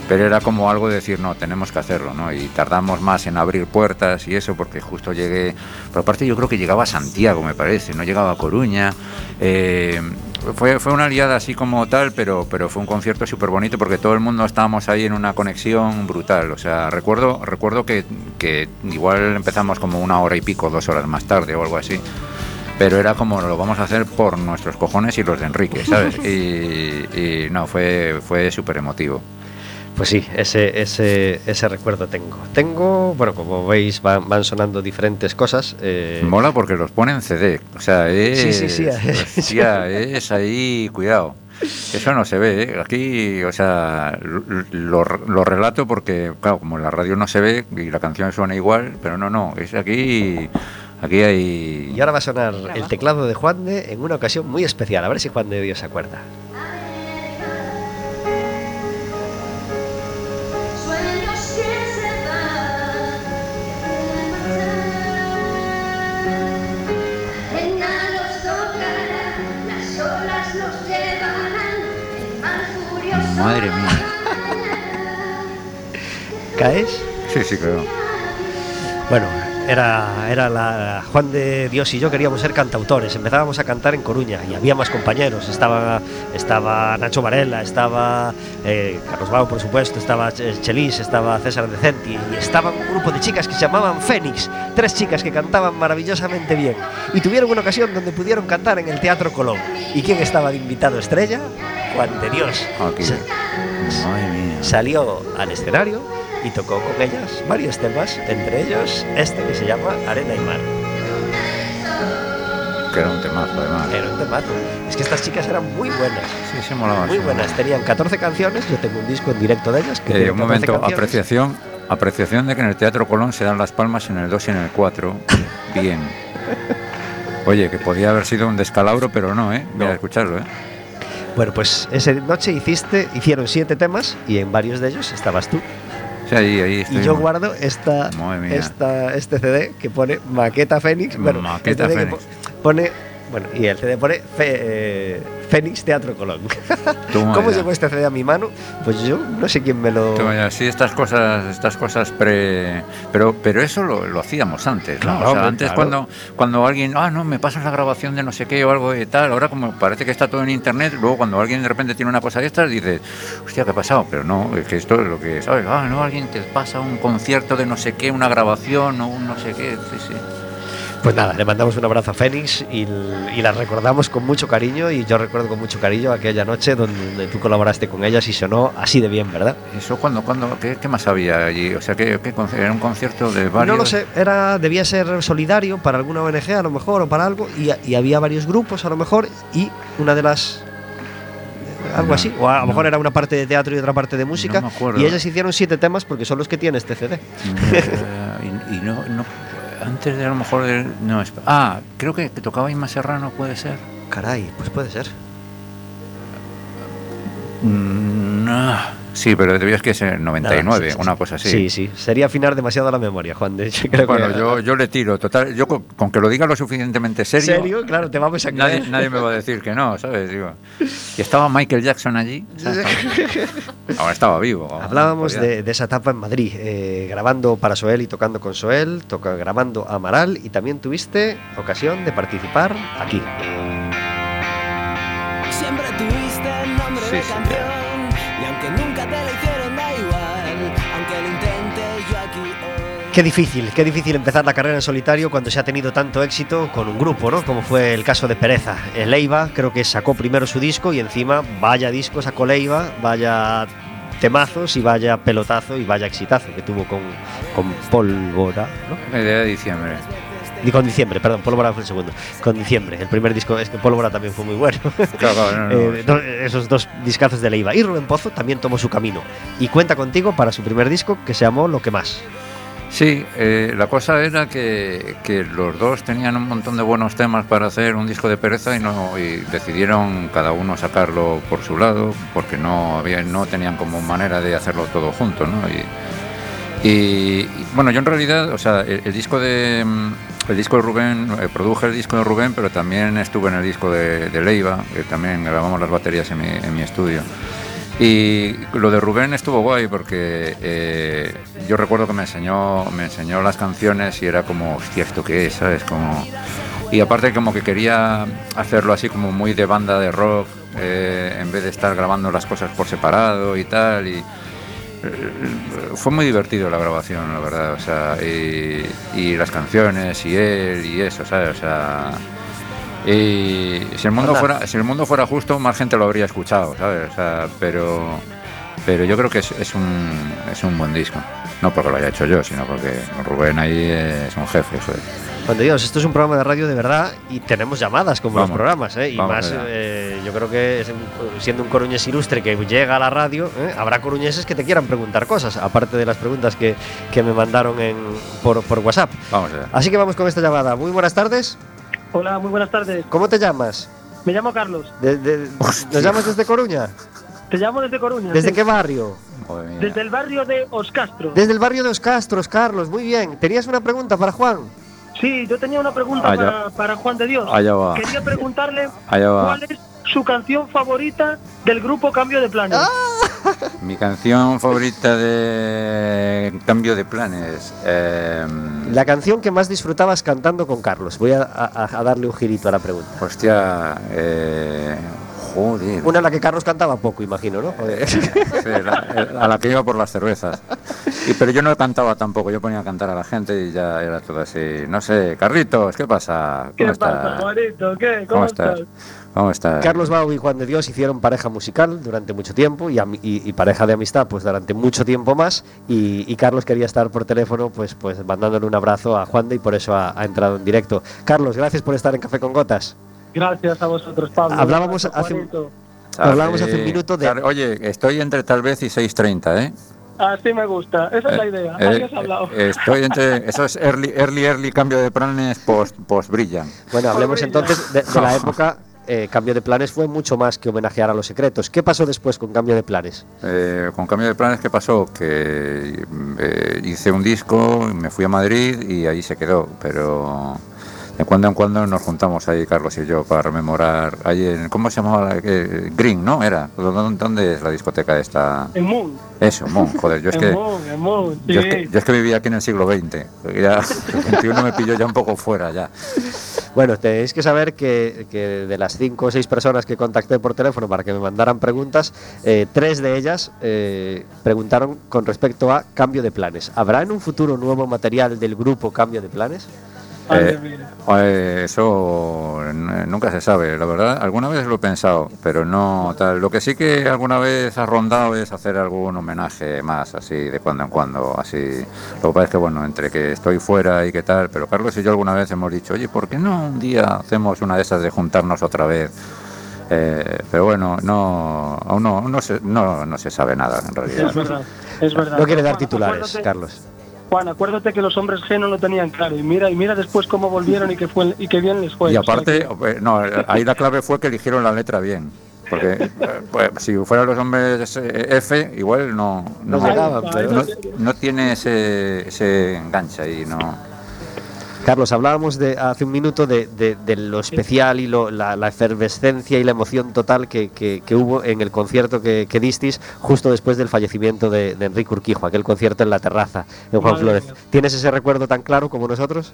pero era como algo de decir, no, tenemos que hacerlo, ¿no? Y tardamos más en abrir puertas y eso, porque justo llegué, por aparte yo creo que llegaba a Santiago, me parece, no llegaba a Coruña. Eh, fue, fue una liada así como tal, pero, pero fue un concierto súper bonito porque todo el mundo estábamos ahí en una conexión brutal. O sea, recuerdo, recuerdo que, que igual empezamos como una hora y pico, dos horas más tarde o algo así pero era como lo vamos a hacer por nuestros cojones y los de Enrique, ¿sabes? Y, y no, fue, fue súper emotivo. Pues sí, ese, ese, ese recuerdo tengo. Tengo, bueno, como veis, van, van sonando diferentes cosas. eh, Mola porque los pone en CD, o sea, es, Sí, sí, sí. hostia, es ahí, cuidado. Eso no se ve, ¿eh? aquí, o sea, lo, lo relato porque, claro, como en la radio no se ve y la canción suena igual, pero no, no, es aquí, aquí hay... Y ahora va a sonar el teclado de Juan de en una ocasión muy especial. A ver si Juan de Dios se acuerda. Madre mía. ¿Caes? Sí, sí, claro. Bueno, era, era la Juan de Dios y yo queríamos ser cantautores. Empezábamos a cantar en Coruña y había más compañeros. Estaba, estaba Nacho Varela, estaba eh, Carlos Bau, por supuesto, estaba Ch- Chelis, estaba César Decenti y estaba un grupo de chicas que se llamaban Fénix. Tres chicas que cantaban maravillosamente bien y tuvieron una ocasión donde pudieron cantar en el Teatro Colón. ¿Y quién estaba de invitado estrella? Juan de Dios. Aquí. Sa- Madre mía. salió al escenario y tocó con ellas varios temas, entre ellos este que se llama Arena y Mar. Que era un temazo, además. Era un temazo. Es que estas chicas eran muy buenas, Sí, sí, molaba. muy buenas. molaba. Tenían 14 canciones, yo tengo un disco en directo de ellas. Que Eh, un 14 momento, canciones. apreciación, apreciación de que en el Teatro Colón se dan las palmas en el 2 y en el 4. Bien. Oye, que podía haber sido un descalabro, pero no, ¿eh? Mira, No. escucharlo, ¿eh? Bueno, pues esa noche hiciste, hicieron siete temas y en varios de ellos estabas tú. Sí, ahí, ahí Y yo guardo esta, esta, este CD que pone Maqueta Fénix. Bueno, Maqueta que Fénix. po- pone, bueno, y el CD pone Fe- eh, Fénix Teatro Colón. Toma ¿Cómo ya. llegó este CD a mi mano? Pues yo no sé quién me lo. Toma ya, Sí, estas cosas, estas cosas pre. Pero, pero eso lo, lo hacíamos antes, ¿no? Claro, o sea, hombre, antes claro. cuando, cuando alguien, ah, no, me pasas la grabación de no sé qué o algo de tal, ahora como parece que está todo en internet, luego cuando alguien de repente tiene una cosa de estas, dices, hostia, ¿qué ha pasado? Pero no, es que esto es lo que, ¿sabes? Ah, no, alguien te pasa un concierto de no sé qué, una grabación o un no sé qué, sí, sí. Pues nada, le mandamos un abrazo a Fénix y, y la recordamos con mucho cariño. Y yo recuerdo con mucho cariño aquella noche donde tú colaboraste con ellas y sonó así de bien, ¿verdad? Eso, cuando, cuando, ¿qué, qué más había allí? O sea, ¿qué, qué conci- era un concierto de varios. No lo sé, era, debía ser solidario para alguna ONG a lo mejor o para algo. Y, y había varios grupos a lo mejor y una de las. Algo No, así, o a lo no. mejor era una parte de teatro y otra parte de música. me acuerdo. y ellas hicieron siete temas porque son los que tiene este CD. Eh, y, y no, no, antes de a lo mejor del, no, ah, creo que, que tocaba Inma Serrano, puede ser. Caray, pues puede ser. Mm, no. Sí, pero debías que ser 99, Nada, sí, una sí. cosa así. Sí, sí, sería afinar demasiado la memoria, Juan. De hecho, creo Bueno, que, yo, yo le tiro, total, yo con, con que lo diga lo suficientemente serio, ¿Serio? Claro, te vamos a nadie, creer. nadie me va a decir que no, ¿sabes? Digo, y estaba Michael Jackson allí. ¿sabes? Ahora estaba vivo. Hablábamos de, de esa etapa en Madrid, eh, grabando para Soel y tocando con Soel, toca, grabando a Amaral y también tuviste ocasión de participar aquí. Siempre tuviste el nombre Sí, de sí. campeón Qué difícil, qué difícil empezar la carrera en solitario cuando se ha tenido tanto éxito con un grupo, ¿no? Como fue el caso de Pereza. El Leiva creo que sacó primero su disco y encima vaya disco sacó Leiva, vaya temazos y vaya pelotazo y vaya exitazo que tuvo con, con Pólvora, ¿no? Idea de diciembre. Y con Diciembre, perdón, Pólvora fue el segundo. Con Diciembre, el primer disco, es que Pólvora también fue muy bueno. Claro, claro, no, no, Eh, esos dos discazos de Leiva. Y Rubén Pozo también tomó su camino. Y cuenta contigo para su primer disco que se llamó Lo que más. Sí, eh, la cosa era que, que los dos tenían un montón de buenos temas para hacer un disco de pereza y, no, y decidieron cada uno sacarlo por su lado porque no, había, no tenían como manera de hacerlo todo junto. ¿no? Y, bueno, yo en realidad, o sea, el, el disco de mm, el disco de Rubén, eh, produje el disco de Rubén, pero también estuve en el disco de, de Leiva, que también grabamos las baterías en mi, en mi estudio. Y lo de Rubén estuvo guay porque eh, yo recuerdo que me enseñó, me enseñó las canciones y era como, hostia, ¿esto qué es? ¿Sabes? Como... Y aparte como que quería hacerlo así como muy de banda de rock, eh, en vez de estar grabando las cosas por separado y tal. Y, eh, fue muy divertido la grabación, la verdad. O sea, y, y las canciones y él y eso, ¿sabes? O sea, y si el mundo fuera, si el mundo fuera justo, más gente lo habría escuchado, ¿sabes? O sea, pero, pero yo creo que es, es un, es un buen disco. No porque lo haya hecho yo, sino porque Rubén ahí es un jefe, joder. Juan de Dios, esto es un programa de radio de verdad y tenemos llamadas como Vamos, los programas, ¿eh? Y más, eh, yo creo que siendo un coruñés ilustre que llega a la radio, ¿eh? habrá coruñeses que te quieran preguntar cosas, aparte de las preguntas que, que me mandaron en, por, por WhatsApp. Vamos allá. Así que vamos con esta llamada. Muy buenas tardes. Hola, muy buenas tardes. ¿Cómo te llamas? Me llamo Carlos. De- de- ¿Nos llamas desde Coruña? Te llamo desde Coruña. ¿Desde sí. qué barrio? Desde el barrio de Oscastro. Desde el barrio de Os Castros, Carlos. Muy bien. ¿Tenías una pregunta para Juan? Sí, yo tenía una pregunta Allá. para, para Juan de Dios. Allá va. Quería preguntarle Allá va. cuál es su canción favorita del grupo Cambio de Planes. Mi canción favorita de Cambio de Planes. eh, La canción que más disfrutabas cantando con Carlos. Voy a, a- a darle un girito a la pregunta. hostia, eh, joder. Una en la que Carlos cantaba poco, imagino, ¿no? Joder. Sí, la- a la que iba por las cervezas. Y, pero yo no cantaba tampoco, yo ponía a cantar a la gente y ya era todo así. No sé, Carlitos, ¿qué pasa? ¿Qué ¿Cómo pasa? Juanito? ¿Qué? ¿Cómo, ¿Cómo estás? estás? ¿Cómo estás? Carlos Bau y Juan de Dios hicieron pareja musical durante mucho tiempo y, ami- y- y pareja de amistad pues durante mucho tiempo más y, y Carlos quería estar por teléfono pues pues mandándole un abrazo a Juan de y por eso ha, ha entrado en directo. Carlos, gracias por estar en Café con Gotas. Gracias a vosotros, Pablo. Hablábamos Gracias, hace Juanito. hablábamos hace un minuto de- Oye, estoy entre tal vez y 6.30, ¿eh? Así me gusta. Esa es la idea. Eh, has hablado. eh, estoy entre. Eso es early, early, early cambio de planes post, post brillan. Bueno, hablemos entonces de, de la época. eh, Cambio de planes fue mucho más que homenajear a los secretos. ¿Qué pasó después con Cambio de planes? Eh, con cambio de planes, ¿qué pasó? Que eh, hice un disco, me fui a Madrid y ahí se quedó. Pero de cuando en cuando nos juntamos ahí, Carlos y yo, para rememorar. Ahí en, ¿Cómo se llamaba? la- eh, Green, ¿no? Era. ¿Dónde, es la discoteca esta? En Moon. Eso, Mon, joder, yo es en que. Moon, en Moon. Sí. Yo es, que, yo es que vivía aquí en el siglo XX. Ya, el 21 me pilló ya un poco fuera ya. Bueno, tenéis que saber que, que de las cinco o seis personas que contacté por teléfono para que me mandaran preguntas, eh, tres de ellas eh, preguntaron con respecto a cambio de planes. ¿Habrá en un futuro nuevo material del grupo Cambio de Planes? Eh, eso n- nunca se sabe, la verdad. Alguna vez lo he pensado, pero no tal. Lo que sí que alguna vez ha rondado es hacer algún homenaje más, así de cuando en cuando, así. Lo que pasa es que bueno, entre que estoy fuera y qué tal, pero Carlos y yo alguna vez hemos dicho, oye, ¿por qué no un día hacemos una de esas de juntarnos otra vez? Eh, pero bueno, no, aún no, no, se, no, no se sabe nada en realidad. Es verdad. Es verdad. No quiere dar Juan, titulares, Carlos. Juan, acuérdate que los hombres G no lo tenían claro. Y mira, y mira después cómo volvieron y que fue y que bien les fue. Y O sea aparte, que- eh, no, ahí la clave fue que eligieron la letra bien. Porque eh, pues, si fueran los hombres eh, F, igual no, no, No llegaban, pero- no, no tiene ese, ese enganche ahí, no. Carlos, hablábamos de, hace un minuto de, de- de lo especial y lo- la, la efervescencia y la emoción total que, que- que hubo en el concierto que, que disteis justo después del fallecimiento de, de Enrique Urquijo, aquel concierto en la terraza en Juan Madre Flores. mía. ¿Tienes ese recuerdo tan claro como nosotros?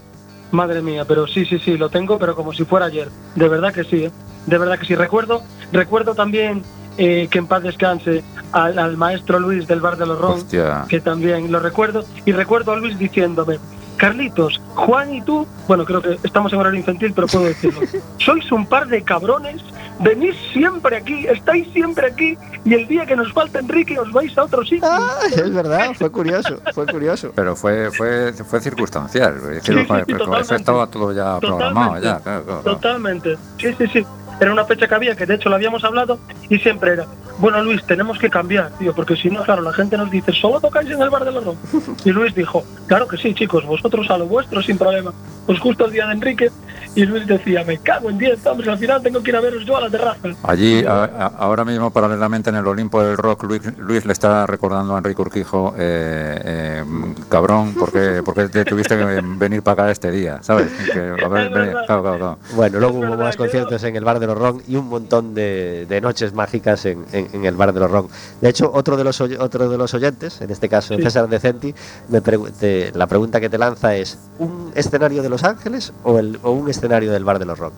Madre mía, pero sí, sí, sí, lo tengo, pero como si fuera ayer. De verdad que sí, ¿eh? de verdad que sí. Recuerdo, recuerdo también eh, que en paz descanse al, al maestro Luis del Bar de los Ron, Hostia. que también lo recuerdo, y recuerdo a Luis diciéndome, Carlitos, Juan y tú, bueno, creo que estamos en horario infantil, pero puedo decirlo, sois un par de cabrones, venís siempre aquí, estáis siempre aquí, y el día que nos falta Enrique os vais a otro sitio. Ah, es verdad, fue curioso, fue curioso. Pero fue, fue, fue circunstancial. es decir, Sí, sí, sí, eso estaba todo ya programado. Totalmente. Ya, claro, claro. Totalmente. Sí, sí, sí. Era una fecha que había, que de hecho lo habíamos hablado, y siempre era, bueno Luis, tenemos que cambiar, tío, porque si no, claro, la gente nos dice, solo tocáis en el bar de los dos. Y Luis dijo, claro que sí, chicos, vosotros a lo vuestro sin problema. Pues justo el día de Enrique, y Luis decía, me cago en 10, hombre, al final tengo que ir a veros yo a la terraza. Allí, a- a- ahora mismo, paralelamente en el Olimpo del Rock, Luis, Luis le está recordando a Enrique Urquijo, eh, eh, cabrón, porque porque te tuviste que venir para acá este día, ¿sabes? Que, a ver, Es ven- verdad. claro, claro, claro. Bueno, luego hubo más conciertos en el Bar de los Ron y un montón de, de noches mágicas en, en- en el Bar de los Ron. De hecho, otro de los, oy- otro de los oyentes, en este caso Sí. César Decenti, me pregu- te- la pregunta que te lanza es, ¿un escenario de Los Ángeles o, el, o un escenario del Bar de los Ron?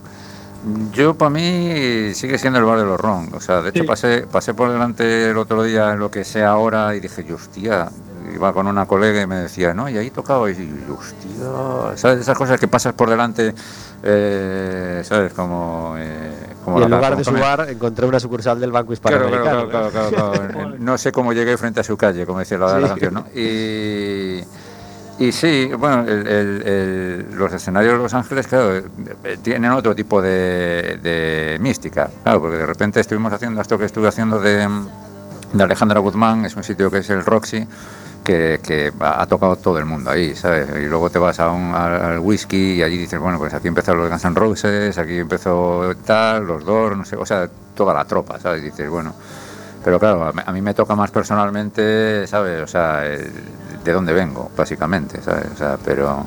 Yo, para mí, sigue siendo el bar de los Ron. O sea, de hecho, Sí. pasé, pasé por delante el otro día en lo que sea ahora y dije, "Y, hostia, iba con una colega y me decía, no, y ahí tocaba, y yo, hostia, ¿sabes? Esas cosas que pasas por delante, eh, ¿sabes? Como. eh, como y la- en lugar de su bar encontré una sucursal del Banco Claro, claro, Hispanoamericano. claro, claro, claro, claro. No sé cómo llegué frente a su calle, como decía la, la Sí. canción, ¿no? Y, y sí, bueno, el- los escenarios de Los Ángeles, claro, eh, tienen otro tipo de, de mística, claro, porque de repente estuvimos haciendo esto que estuve haciendo de, de Alejandra Guzmán, es un sitio que es el Roxy, que, que ha tocado todo el mundo ahí, ¿sabes? Y luego te vas a un, al, whisky y allí dices, bueno, pues aquí empezaron los Guns N' Roses, aquí empezó tal, los Doors, no sé, o sea, toda la tropa, ¿sabes? Dices, bueno, pero claro, a mí, me toca más personalmente, ¿sabes? O sea, eh, de dónde vengo, básicamente, ¿sabes? O sea, pero,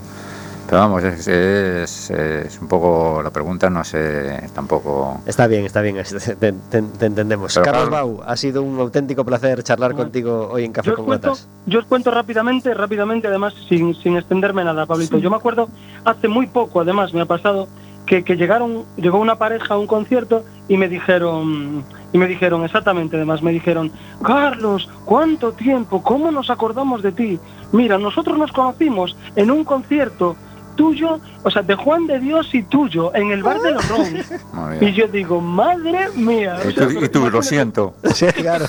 pero vamos, es, es, es un poco, la pregunta no sé, tampoco... Está bien, está bien, te, te- te entendemos. Pero Carlos claro. Bau, ha sido un auténtico placer charlar Bueno. contigo hoy en Café Yo con cuento, Gotas. yo os cuento rápidamente, rápidamente, además, sin, sin extenderme nada, Pablito. Yo me acuerdo hace muy poco, además, me ha pasado que, que llegaron, llegó una pareja a un concierto y me dijeron, y me dijeron exactamente, además, me dijeron, Carlos, ¿cuánto tiempo? ¿Cómo nos acordamos de ti? Mira, nosotros nos conocimos en un concierto tuyo, o sea, de Juan de Dios y tuyo, en el bar de los Ron. Y yo digo, madre mía. o Y sea, tú, y tú, lo siento, Sí, claro.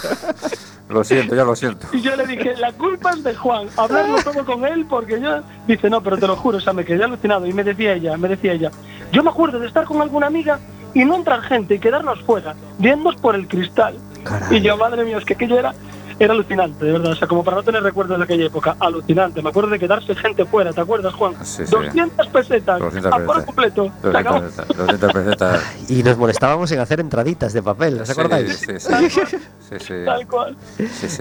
lo siento, ya lo siento. Y yo le dije, la culpa es de Juan, hablarlo todo con él porque yo... Dice, no, pero te lo juro, o sea, me quedé alucinado. Y me decía ella, me decía ella, yo me acuerdo de estar con alguna amiga y no entrar gente y quedarnos fuera, viéndonos por el cristal. Y yo, madre mía, es que aquello era, era alucinante, de verdad. O sea, como para no tener recuerdos de aquella época, alucinante. Me acuerdo de quedarse gente fuera, ¿te acuerdas, Juan? Sí, sí. 200 pesetas, 200 a por pesetas. completo. Se acabó. 200 pesetas, 200 pesetas. Y nos molestábamos en hacer entraditas de papel, ¿os acordáis? Sí, sí, sí, tal cual.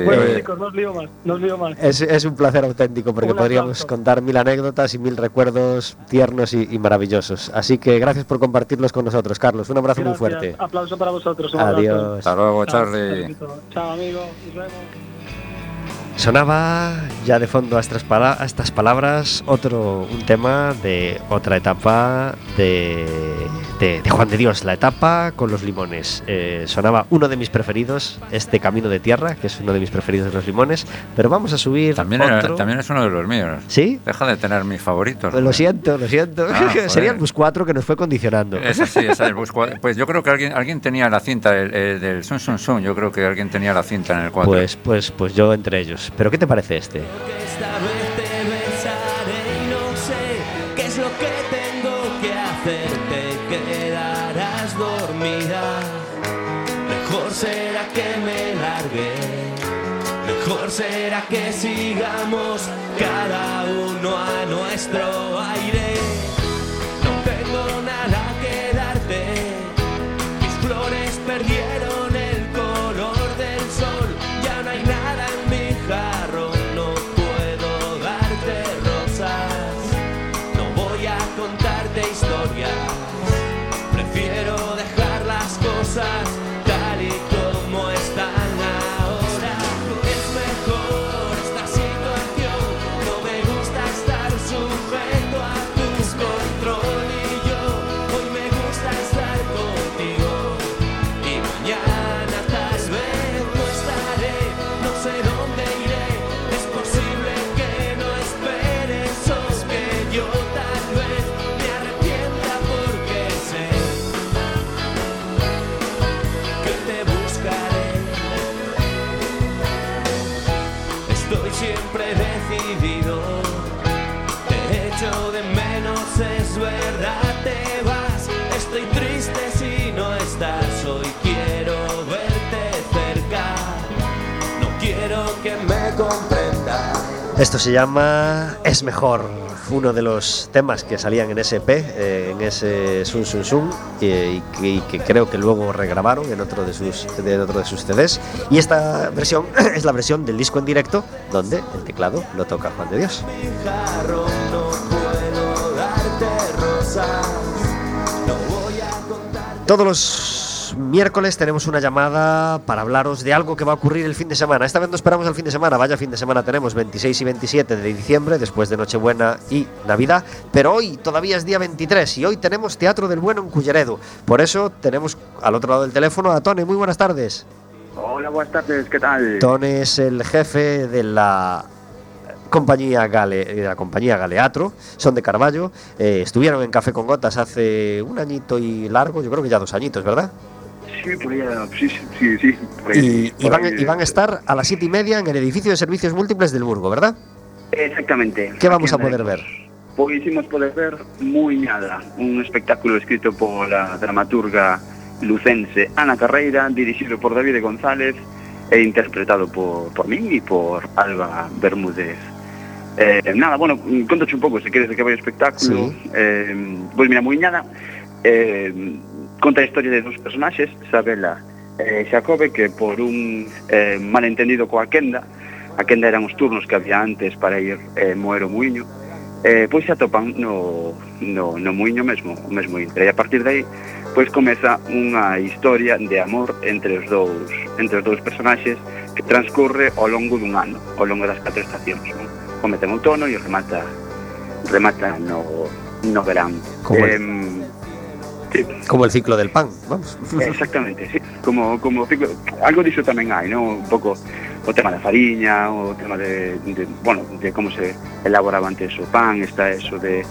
Bueno, Oye, chicos, no os lío más, no os lío más. Es, es un placer auténtico porque Un podríamos aplauso. contar mil anécdotas y mil recuerdos tiernos y, y maravillosos. Así que gracias por compartirlos con nosotros, Carlos. Un abrazo muy Gracias. fuerte. Aplauso para vosotros. un abrazo. Adiós. Hasta luego, Charlie. Chao, amigo. Nos vemos. Sonaba ya de fondo a estas, pala- a estas palabras otro un tema de otra etapa de, de- de Juan de Dios, la etapa con los limones. Eh, sonaba uno de mis preferidos, este Camino de Tierra, que es uno de mis preferidos de los limones, pero vamos a subir También, era- también es uno de los míos. ¿Sí? Deja de tener mis favoritos. Lo siento, lo siento. Ah. Sería el Bus 4 que nos fue condicionando. Esa sí, esa del Bus 4. Pues yo creo que alguien, alguien tenía la cinta el- el del Sun Sun Sun. Yo creo que alguien tenía la cinta en el 4. Pues, pues, pues yo entre ellos. ¿Pero qué te parece este? será que me largue. Mejor será que sigamos cada uno a nuestro Esto se llama Es Mejor, uno de los temas que salían en EP, eh, en ese Sun Sun Sun, y, que- creo que luego regrabaron en otro de sus, de otro de sus CDs. Y esta versión es la versión del disco en directo, donde el teclado lo toca Juan de Dios. Todos los miércoles tenemos una llamada para hablaros de algo que va a ocurrir el fin de semana. Esta vez no esperamos el fin de semana, vaya fin de semana tenemos 26 y 27 de diciembre, después de Nochebuena y Navidad, pero hoy todavía es día 23 y hoy tenemos Teatro del Bueno en Culleredo. Por eso tenemos al otro lado del teléfono a Tone. Muy buenas tardes. Hola, buenas tardes, ¿qué tal? Tone es el jefe de la compañía Gale, de la compañía Galeatro, son de Carballo, eh, estuvieron en Café con Gotas hace un añito y largo, yo creo que ya dos añitos, ¿verdad? Sí, por sí, sí, sí, sí, por ahí, Y, van, y van a estar a las siete y media en el edificio de servicios múltiples del Burgo, ¿verdad? Exactamente. ¿Qué vamos a poder ver? Pois hicimos poder ver Muy Nada, un espectáculo escrito por la dramaturga lucense Ana Carreira, dirigido por David González e interpretado por, por mí y por Alba Bermúdez. Eh, nada, bueno, contache un pouco se queres de que vai o espectáculo. Sí. Eh, pois mira, Muy Nada eh, Conta a historia de dos personaxes, Isabela e eh, Xacobe, que por un eh, malentendido coa quenda, a quenda eran os turnos que había antes para ir eh, moer o muiño, eh, pois se atopan no, no, no muiño mesmo, o mesmo intre. E a partir de aí, pois comeza unha historia de amor entre os dous, entre os dous personaxes que transcorre ao longo dun ano, ao longo das catro estacións. Non? Comeza en outono e remata remata no, no verán. Como, eh, Sí. Como el ciclo del pan, vamos. Exactamente, sí. Como, como ciclo, algo disso tamén hai, non? Un pouco o tema da fariña, o tema de, de bueno, de como se elaboraba antes o pan, está eso de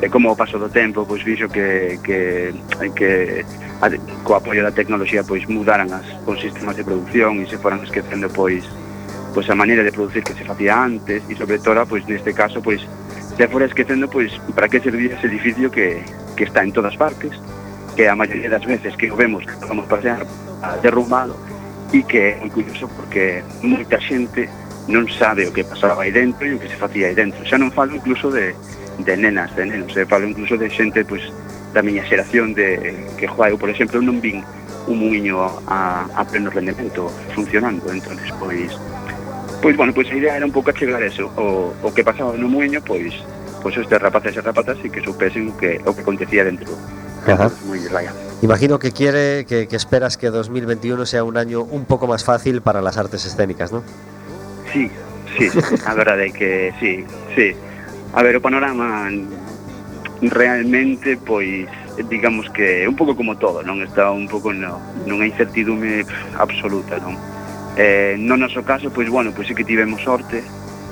de como o paso do tempo pois vixo que, que, que a, co apoio da tecnoloxía pois mudaran as, os sistemas de produción e se foran esquecendo pois pois a maneira de producir que se facía antes e sobre todo pois neste caso pois se fora esquecendo pois para que servía ese edificio que, que está en todas partes que a maioría das veces que o vemos que vamos pasear a derrumbado e que é moi curioso porque moita xente non sabe o que pasaba aí dentro e o que se facía aí dentro. Xa non falo incluso de, de nenas, de nenos, eh? falo incluso de xente pois, da miña xeración de, que joa, eu, por exemplo, non vin un muiño a, a pleno rendemento funcionando, entonces pois pois bueno, pois a idea era un pouco achegar eso, o, o que pasaba no muiño, pois pois os rapaces e rapatas e que supesen o que o que acontecía dentro Ajá. Muy extraña. Imagino que quiere, que, que, esperas que 2021 sea un año un poco más fácil para las artes escénicas, ¿no? Sí, sí, a verdade que sí, sí. A ver, o panorama realmente, pois, digamos que un pouco como todo, non? Está un pouco no, nunha incertidume absoluta, non? Eh, no noso caso, pois, bueno, pois sí que tivemos sorte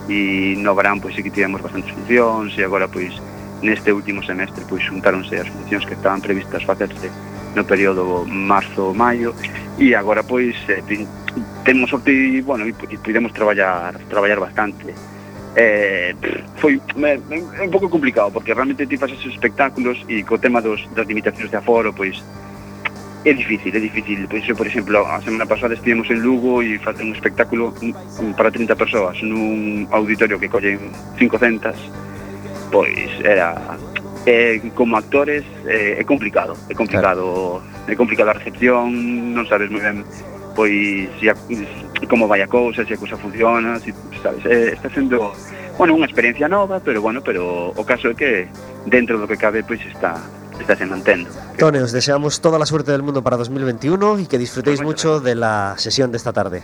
e no verán, pois sí que tivemos bastantes funcións e agora, pois, neste último semestre pois xuntáronse as funcións que estaban previstas facerse no período marzo-maio e agora pois eh, temos sorte e bueno, e, e pudemos traballar traballar bastante. Eh, foi me, me, un pouco complicado porque realmente ti fas esos espectáculos e co tema dos das limitacións de aforo, pois é difícil, é difícil. Pois eu, por exemplo, a semana pasada estivemos en Lugo e facer un espectáculo para 30 persoas nun auditorio que collen 500 pois era eh, como actores eh, é complicado, é complicado, claro. é complicado a recepción, non sabes moi ben pois se a, como vai a cousa, se a cousa funciona, se, sabes, eh, está sendo bueno, unha experiencia nova, pero bueno, pero o caso é que dentro do que cabe pois está está se mantendo. Tone, os deseamos toda la suerte del mundo para 2021 y que disfrutéis mucho de la sesión de esta tarde.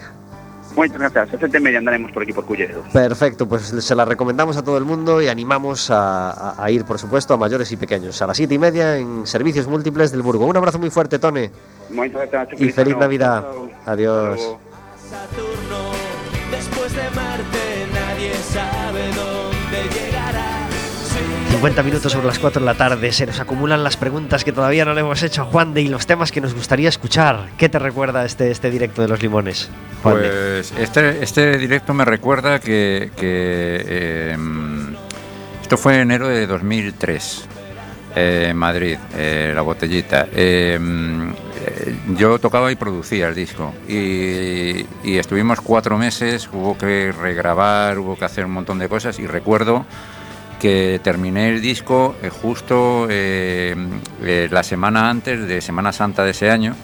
Moitas grazas, a sete e media andaremos por aquí por Culleredo. Perfecto, pues se la recomendamos a todo el mundo y animamos a, a- a ir, por supuesto, a mayores y pequeños. A las siete y media en Servicios Múltiples del Burgo. Un abrazo muy fuerte, Tone. Moitas grazas, Y feliz. Navidad. Adiós. Hasta luego. Saturno, después de Marte nadie sabe dónde llegará. Sí, 50 minutos sobre las 4 de la tarde. Se nos acumulan las preguntas que todavía no le hemos hecho a Juan de y los temas que nos gustaría escuchar. ¿Qué te recuerda este, este directo de los limones? Juan? Pues este, este directo me recuerda que, eh, esto fue en enero de 2003 eh, en Madrid, eh, la botellita. Eh, eh, yo tocaba y producía el disco y, y estuvimos cuatro meses, hubo que regrabar, hubo que hacer un montón de cosas y recuerdo que terminé el disco eh, justo eh, eh, la semana antes de Semana Santa de ese año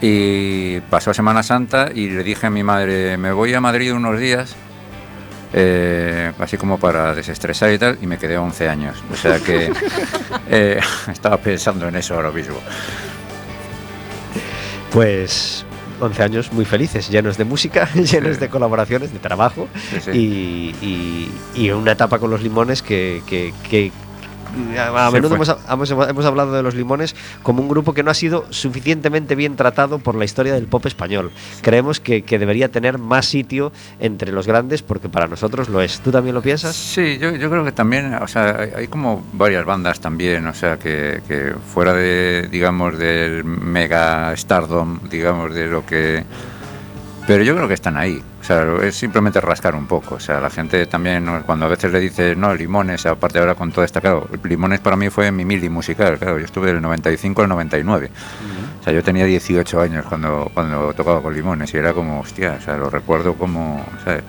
y pasó Semana Santa y le dije a mi madre, me voy a Madrid unos días, eh, así como para desestresar y tal, y me quedé 11 años. O sea que eh, estaba pensando en eso ahora mismo. Pues 11 años muy felices, llenos de música, llenos Sí. de colaboraciones, de trabajo Sí, sí. Y, y- y una etapa con los limones que, que- que a, menudo hemos, hemos- hemos hablado de los limones como un grupo que no ha sido suficientemente bien tratado por la historia del pop español. Creemos que, que debería tener más sitio entre los grandes porque para nosotros lo es. ¿Tú también lo piensas? Sí, yo, yo creo que también, o sea, hay, hay como varias bandas también, o sea, que, que fuera de, digamos, del mega stardom, digamos, de lo que... Pero yo creo que están ahí, o sea, es simplemente rascar un poco, o sea, la gente también, cuando a veces le dices, no, Limones, aparte ahora con todo esta, claro, Limones para mí fue mi mili musical, claro, yo estuve del 95 al 99, o sea, yo tenía 18 años cuando, cuando tocaba con Limones y era como, hostia, o sea, lo recuerdo como, ¿sabes?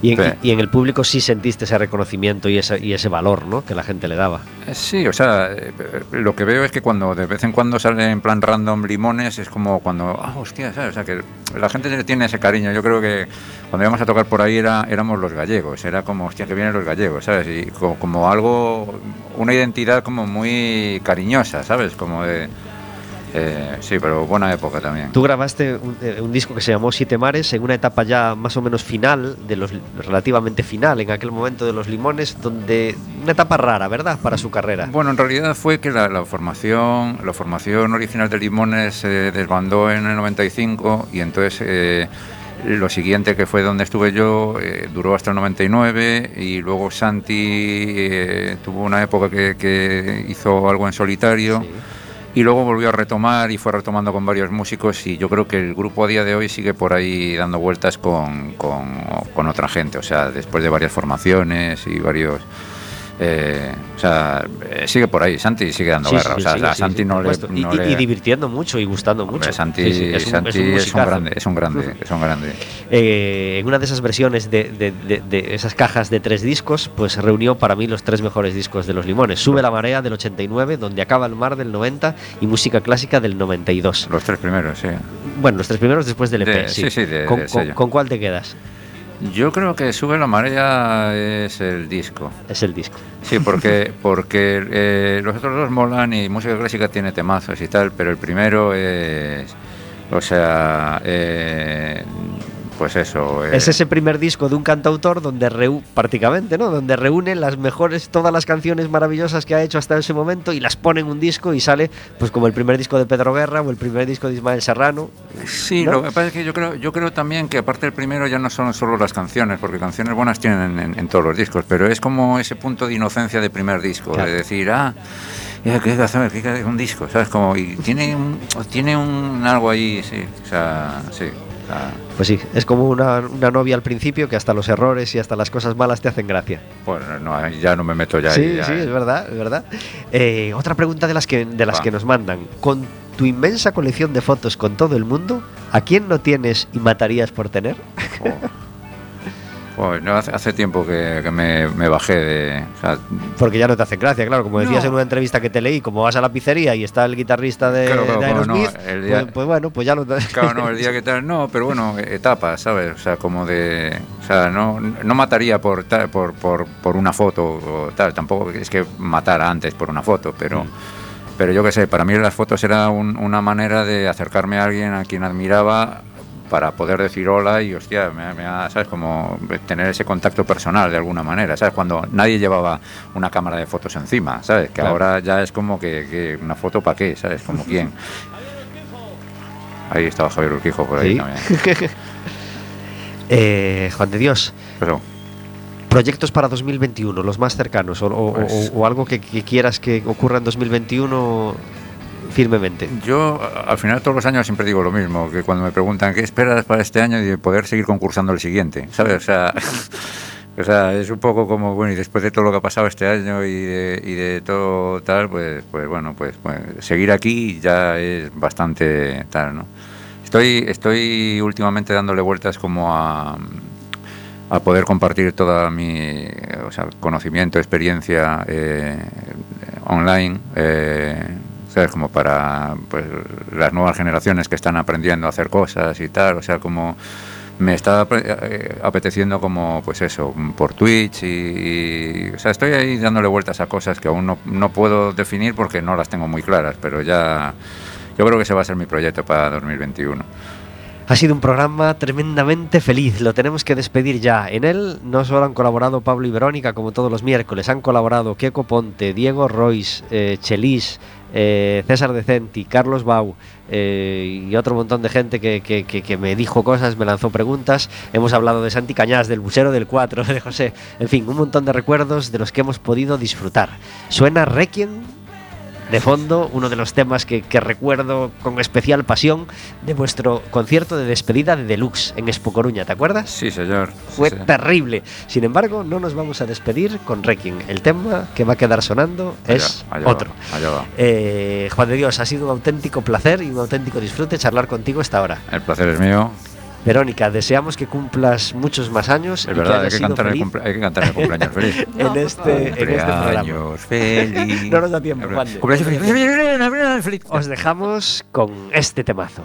Y en, Sí. y en el público sí sentiste ese reconocimiento y ese, y ese valor ¿no? que la gente le daba. Eh, Sí, o sea, eh, lo que veo es que cuando de vez en cuando sale en plan random limones es como cuando, ah, hostia, ¿sabes? O sea, que la gente le tiene ese cariño. Yo creo que cuando íbamos a tocar por ahí era, éramos los gallegos, era como, hostia, que vienen los gallegos, ¿sabes? Y co- como, algo, una identidad como muy cariñosa, ¿sabes? Como de... eh, sí, pero buena época también. Tú grabaste un, eh, un disco que se llamó Siete Mares en una etapa ya más o menos final, de los relativamente final, en aquel momento de los limones, donde una etapa rara, ¿verdad? Para su carrera. Bueno, en realidad fue que la, la formación la formación original de Limones se desbandó en el 95 y entonces eh, lo siguiente que fue donde estuve yo eh, duró hasta el 99 y luego Santi eh, tuvo una época que, que hizo algo en solitario. Y luego volvió a retomar y fue retomando con varios músicos y yo creo que el grupo a día de hoy sigue por ahí dando vueltas con, con- con otra gente, o sea, después de varias formaciones y varios... eh, o sea, eh, sigue por ahí, Santi sigue dando Sí, guerra, sí, o sea, a sí, Santi no, le, no y, le- y divirtiendo mucho y gustando Hombre, mucho. Santi, es un- Santi es un es, un grande, es un grande, es un grande. Eh, en una de esas versiones de, de- de- de esas cajas de tres discos, pues reunió para mí los tres mejores discos de los limones. Sube la marea del 89, donde acaba el mar del 90 y música clásica del 92. Los tres primeros, sí. Bueno, los tres primeros después del EP. Sí. sí, ¿Con, con- con cuál te quedas? Yo creo que Sube la marea es el disco. Es el disco. Sí, porque, porque eh, los otros dos molan y música clásica tiene temazos y tal, pero el primero es. O sea. eh, pues eso. eh, Es ese primer disco de un cantautor donde reu- prácticamente, ¿no? Donde reúne las mejores, todas las canciones maravillosas que ha hecho hasta ese momento y las pone en un disco y sale, pues como el primer disco de Pedro Guerra o el primer disco de Ismael Serrano. Sí, ¿no? lo que pasa es que yo creo, yo creo también que aparte del primero ya no son solo las canciones, porque canciones buenas tienen en, en todos los discos, pero es como ese punto de inocencia de primer disco, Claro. de decir, ah, ya, ¿qué hay que hacer? un disco, ¿sabes? Como, y tiene un, tiene un algo ahí, sí, o sea, sí. Pues sí, es como una, una novia al principio que hasta los errores y hasta las cosas malas te hacen gracia. bueno, no, ya no me meto ya sí, ahí. ya, sí, eh. es verdad, es verdad. Eh, otra pregunta de las que de las Va. que nos mandan. Con tu inmensa colección de fotos con todo el mundo, ¿a quién no tienes y matarías por tener? Joder, no, hace, hace tiempo que, que me, me bajé de... o sea, Porque ya no te hace gracia, claro. Como decías No. en una entrevista que te leí, como vas a la pizzería y está el guitarrista de, Claro, claro, de claro, no, Aerosmith, el día- pues, pues bueno, pues ya lo. Claro, no, el día que tal, no, pero bueno, etapas, ¿sabes? O sea, como de. O sea, no, no mataría por, por, por, por una foto o tal, tampoco es que matara antes por una foto, pero. Pero yo qué sé, para mí las fotos era un- una manera de acercarme a alguien a quien admiraba para poder decir hola y hostia, me, me ha- ¿sabes? Como tener ese contacto personal de alguna manera, ¿sabes? Cuando nadie llevaba una cámara de fotos encima, ¿sabes? Que Claro. ahora ya es como que, que una foto para qué, ¿sabes? Como quién. Ahí estaba Javier Urquijo por ahí Sí. también. Eh, Juan de Dios, Pero proyectos para 2021, los más cercanos, o, o- Pues- o- o algo que, que quieras que ocurra en 2021 firmemente. yo al final todos los años siempre digo lo mismo, que cuando me preguntan qué esperas para este año y poder seguir concursando el siguiente, ¿sabes? O sea, O sea, es un poco como, bueno, y después de todo lo que ha pasado este año y de, y de todo tal, pues, pues bueno, pues, pues seguir aquí ya es bastante tal, ¿no? Estoy, estoy últimamente dándole vueltas como a, a poder compartir toda mi o sea, conocimiento, experiencia eh, online, eh, ¿sabes? Como para pues, las nuevas generaciones que están aprendiendo a hacer cosas y tal, o sea, como me está eh, apeteciendo como pues eso por Twitch y, y- o sea estoy ahí dándole vueltas a cosas que aún no, no puedo definir porque no las tengo muy claras pero ya yo creo que ese va a ser mi proyecto para 2021 Ha sido un programa tremendamente feliz, lo tenemos que despedir ya. En él no solo han colaborado Pablo y Verónica, como todos los miércoles, han colaborado Keco Ponte, Diego Royce, eh, Chelis, eh, César Decenti, Carlos Bau eh, y otro montón de gente que, me dijo cosas, me lanzó preguntas. Hemos hablado de Santi Cañás, del Buchero del 4, de José. En fin, un montón de recuerdos de los que hemos podido disfrutar. Suena Requiem de fondo, uno de los temas que, que recuerdo con especial pasión de vuestro concierto de despedida de Deluxe en Expo Coruña, ¿te acuerdas? sí señor Fue sí. terrible. Sin embargo, no nos vamos a despedir con Requiem. El tema que va a quedar sonando Allá, es allá va, otro. allá va. Eh, Juan de Dios, ha sido un auténtico placer y un auténtico disfrute charlar contigo esta hora. el placer es mío Verónica, deseamos que cumplas muchos más años. y es verdad hay hayas que, sido cantar el hay que cantar el cumpleaños feliz en este, en este programa. Cumpleaños feliz No nos da tiempo, Juan. Cumpleaños feliz. Os dejamos con este temazo.